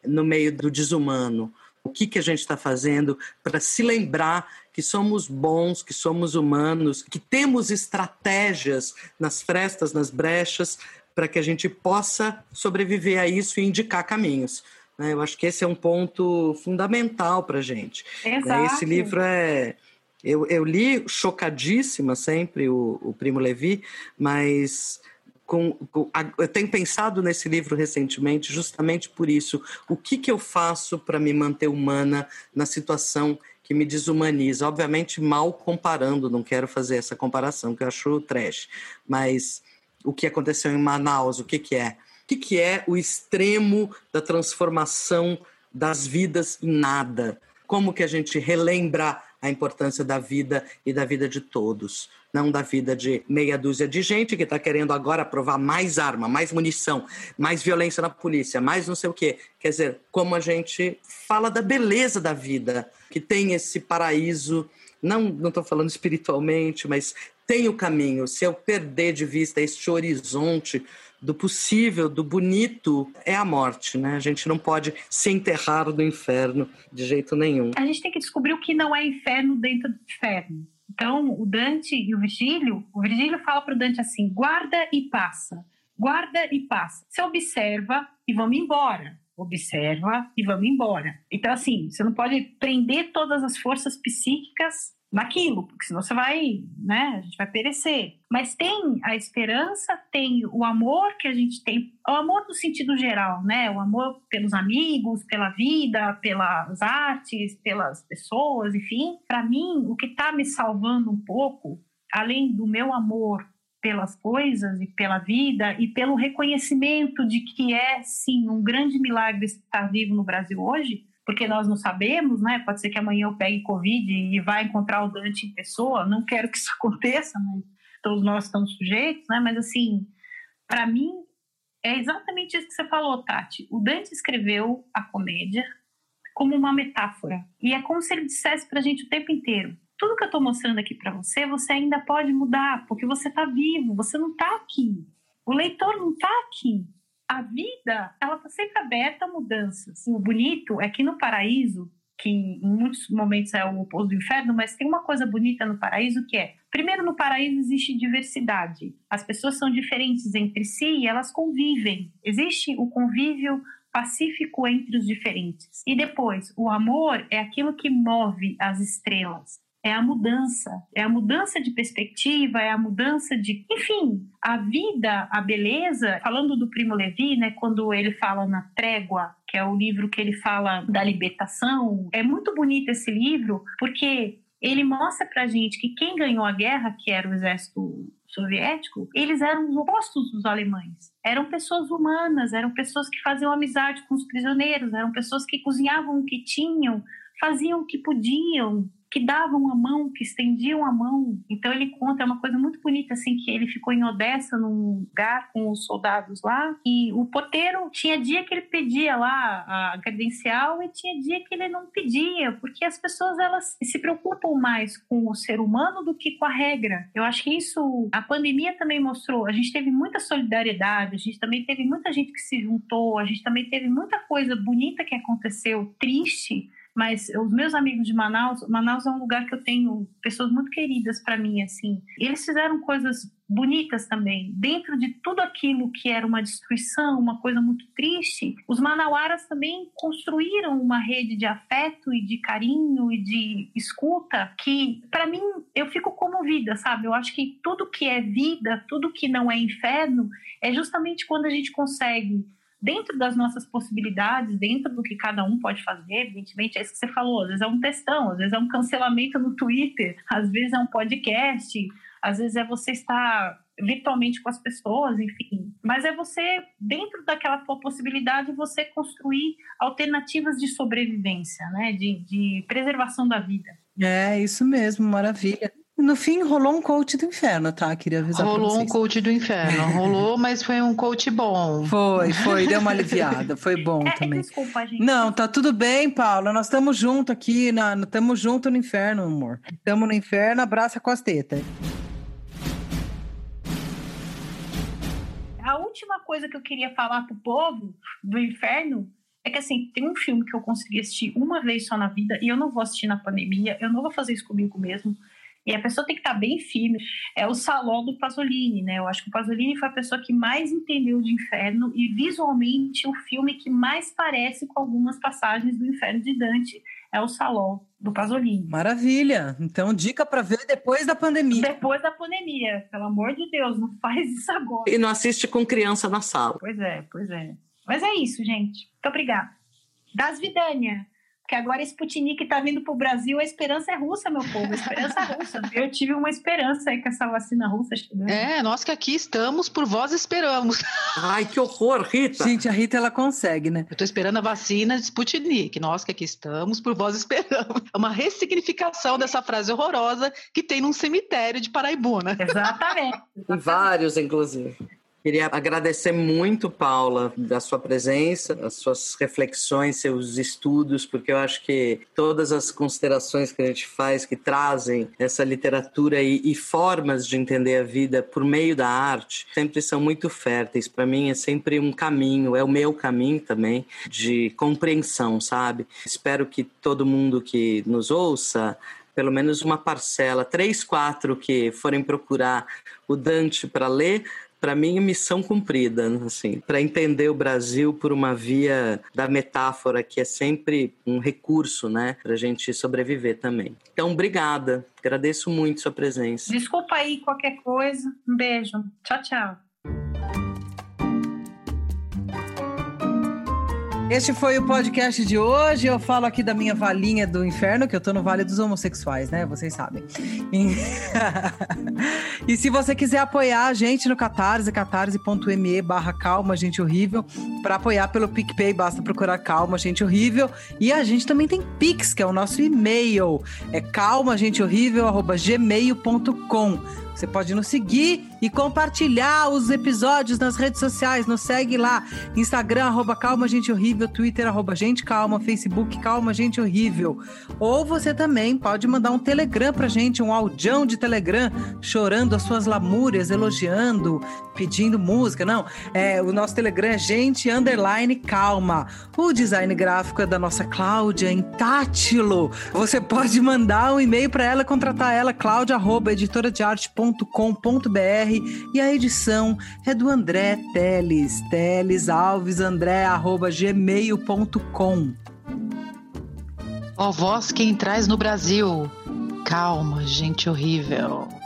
no meio do desumano. O que, que a gente está fazendo para se lembrar que somos bons, que somos humanos, que temos estratégias nas frestas, nas brechas, para que a gente possa sobreviver a isso e indicar caminhos. Né? Eu acho que esse é um ponto fundamental para a gente. Né? Exato. Esse livro é. Eu, eu li chocadíssima sempre o, o Primo Levi, mas com, com, eu tenho pensado nesse livro recentemente justamente por isso. O que, que eu faço para me manter humana na situação que me desumaniza? Obviamente, mal comparando, não quero fazer essa comparação, que eu acho trash, mas o que aconteceu em Manaus, o que, que é? O que, que é o extremo da transformação das vidas em nada? Como que a gente relembra a importância da vida e da vida de todos, não da vida de meia dúzia de gente que está querendo agora provar mais arma, mais munição, mais violência na polícia, mais não sei o quê. Quer dizer, como a gente fala da beleza da vida, que tem esse paraíso não estou falando espiritualmente, mas tem o caminho. Se eu perder de vista este horizonte do possível, do bonito, é a morte, né? A gente não pode se enterrar no inferno de jeito nenhum. A gente tem que descobrir o que não é inferno dentro do inferno. Então, o Dante e o Virgílio, o Virgílio fala para o Dante assim: guarda e passa, guarda e passa. Você observa e vamos embora observa e vamos embora. Então, assim, você não pode prender todas as forças psíquicas naquilo, porque senão você vai, né, a gente vai perecer. Mas tem a esperança, tem o amor que a gente tem, o amor no sentido geral, né, o amor pelos amigos, pela vida, pelas artes, pelas pessoas, enfim. Para mim, o que está me salvando um pouco, além do meu amor pelas coisas e pela vida e pelo reconhecimento de que é sim um grande milagre estar vivo no Brasil hoje, porque nós não sabemos, né? Pode ser que amanhã eu pegue Covid e vá encontrar o Dante em pessoa. Não quero que isso *laughs* aconteça, mas todos nós estamos sujeitos, né? Mas assim, para mim é exatamente isso que você falou, Tati. O Dante escreveu a comédia como uma metáfora e é como se ele dissesse para a gente o tempo inteiro: tudo que eu estou mostrando aqui para você, você ainda pode mudar, porque você está vivo, você não está aqui. O leitor não está aqui. A vida, ela está sempre aberta a mudanças. O bonito é que no paraíso, que em muitos momentos é o oposto do inferno, mas tem uma coisa bonita no paraíso que é: primeiro, no paraíso existe diversidade. As pessoas são diferentes entre si e elas convivem. Existe o convívio pacífico entre os diferentes. E depois, o amor é aquilo que move as estrelas é a mudança, é a mudança de perspectiva, é a mudança de, enfim, a vida, a beleza. Falando do Primo Levi, né, quando ele fala na Trégua, que é o livro que ele fala da libertação, é muito bonito esse livro porque ele mostra pra gente que quem ganhou a guerra, que era o exército soviético, eles eram os opostos dos alemães. Eram pessoas humanas, eram pessoas que faziam amizade com os prisioneiros, eram pessoas que cozinhavam o que tinham, faziam o que podiam, que davam a mão, que estendiam a mão. Então ele conta é uma coisa muito bonita assim que ele ficou em Odessa num lugar com os soldados lá e o porteiro tinha dia que ele pedia lá a credencial e tinha dia que ele não pedia, porque as pessoas elas se preocupam mais com o ser humano do que com a regra. Eu acho que isso a pandemia também mostrou. A gente teve muita solidariedade, a gente também teve muita gente que se juntou, a gente também teve muita coisa bonita que aconteceu, triste, mas os meus amigos de Manaus, Manaus é um lugar que eu tenho pessoas muito queridas para mim, assim. Eles fizeram coisas bonitas também. Dentro de tudo aquilo que era uma destruição, uma coisa muito triste, os manauaras também construíram uma rede de afeto e de carinho e de escuta que, para mim, eu fico comovida, sabe? Eu acho que tudo que é vida, tudo que não é inferno, é justamente quando a gente consegue dentro das nossas possibilidades, dentro do que cada um pode fazer, evidentemente, é isso que você falou, às vezes é um textão, às vezes é um cancelamento no Twitter, às vezes é um podcast, às vezes é você estar virtualmente com as pessoas, enfim. Mas é você, dentro daquela tua possibilidade, você construir alternativas de sobrevivência, né? De, de preservação da vida. É, isso mesmo, maravilha. No fim, rolou um coach do inferno, tá? Queria avisar Rolou um coach do inferno. Rolou, *laughs* mas foi um coach bom. Foi, foi. Deu uma *laughs* aliviada. Foi bom É, também. desculpa, gente. Não, tá tudo bem, Paula. Nós estamos juntos aqui. Estamos juntos no inferno, amor. Estamos no inferno, abraça com as tetas. A última coisa que eu queria falar pro povo do inferno é que, assim, tem um filme que eu consegui assistir uma vez só na vida e eu não vou assistir na pandemia, eu não vou fazer isso comigo mesmo. E a pessoa tem que estar bem firme. É o Saló do Pasolini, né? Eu acho que o Pasolini foi a pessoa que mais entendeu de inferno e visualmente o filme que mais parece com algumas passagens do inferno de Dante é o Saló do Pasolini. Maravilha. Então, dica para ver depois da pandemia. Depois da pandemia, pelo amor de Deus, não *laughs* faz isso agora. E não assiste com criança na sala. Pois é, pois é. Mas é isso, gente. Muito obrigada. Das Vidânia. Porque agora Sputnik tá vindo pro Brasil, a esperança é russa, meu povo. A esperança é russa. Eu tive uma esperança aí com essa vacina russa chegando. É, nós que aqui estamos, por vós esperamos. Ai, que horror, Rita. Gente, a Rita, ela consegue, né? Eu tô esperando a vacina de Sputnik. Nós que aqui estamos, por vós esperamos. É uma ressignificação dessa frase horrorosa que tem num cemitério de Paraibuna. Exatamente. Em vários, inclusive. Queria agradecer muito, Paula, da sua presença, as suas reflexões, seus estudos, porque eu acho que todas as considerações que a gente faz, que trazem essa literatura e, e formas de entender a vida por meio da arte, sempre são muito férteis. Para mim é sempre um caminho, é o meu caminho também, de compreensão, sabe? Espero que todo mundo que nos ouça pelo menos uma parcela, três, quatro que forem procurar o Dante para ler, para mim missão cumprida, assim, para entender o Brasil por uma via da metáfora que é sempre um recurso, né, para a gente sobreviver também. Então, obrigada, agradeço muito sua presença. Desculpa aí qualquer coisa. Um beijo. Tchau, tchau. Este foi o podcast de hoje. Eu falo aqui da minha valinha do inferno, que eu tô no Vale dos Homossexuais, né? Vocês sabem. E, *laughs* e se você quiser apoiar a gente no Catarse, catarse.me barra calma, gente horrível. Para apoiar pelo PicPay, basta procurar calma, gente horrível. E a gente também tem Pix, que é o nosso e-mail. É calmagenteHorrível.gmail.com. Você pode nos seguir e compartilhar os episódios nas redes sociais. Nos segue lá. Instagram, arroba Calma Gente Horrível, Twitter, arroba Gente Calma, Facebook, Calma Gente Horrível. Ou você também pode mandar um Telegram pra gente, um audião de Telegram, chorando as suas lamúrias, elogiando, pedindo música. Não, é, o nosso Telegram é Gente Underline Calma. O design gráfico é da nossa Cláudia em Tátilo. Você pode mandar um e-mail para ela, contratar ela, cláudia, arroba, editoradearte.com com.br e a edição é do André Teles, Teles Alves André, arroba gmail.com. Ó, voz quem traz no Brasil. Calma, gente horrível.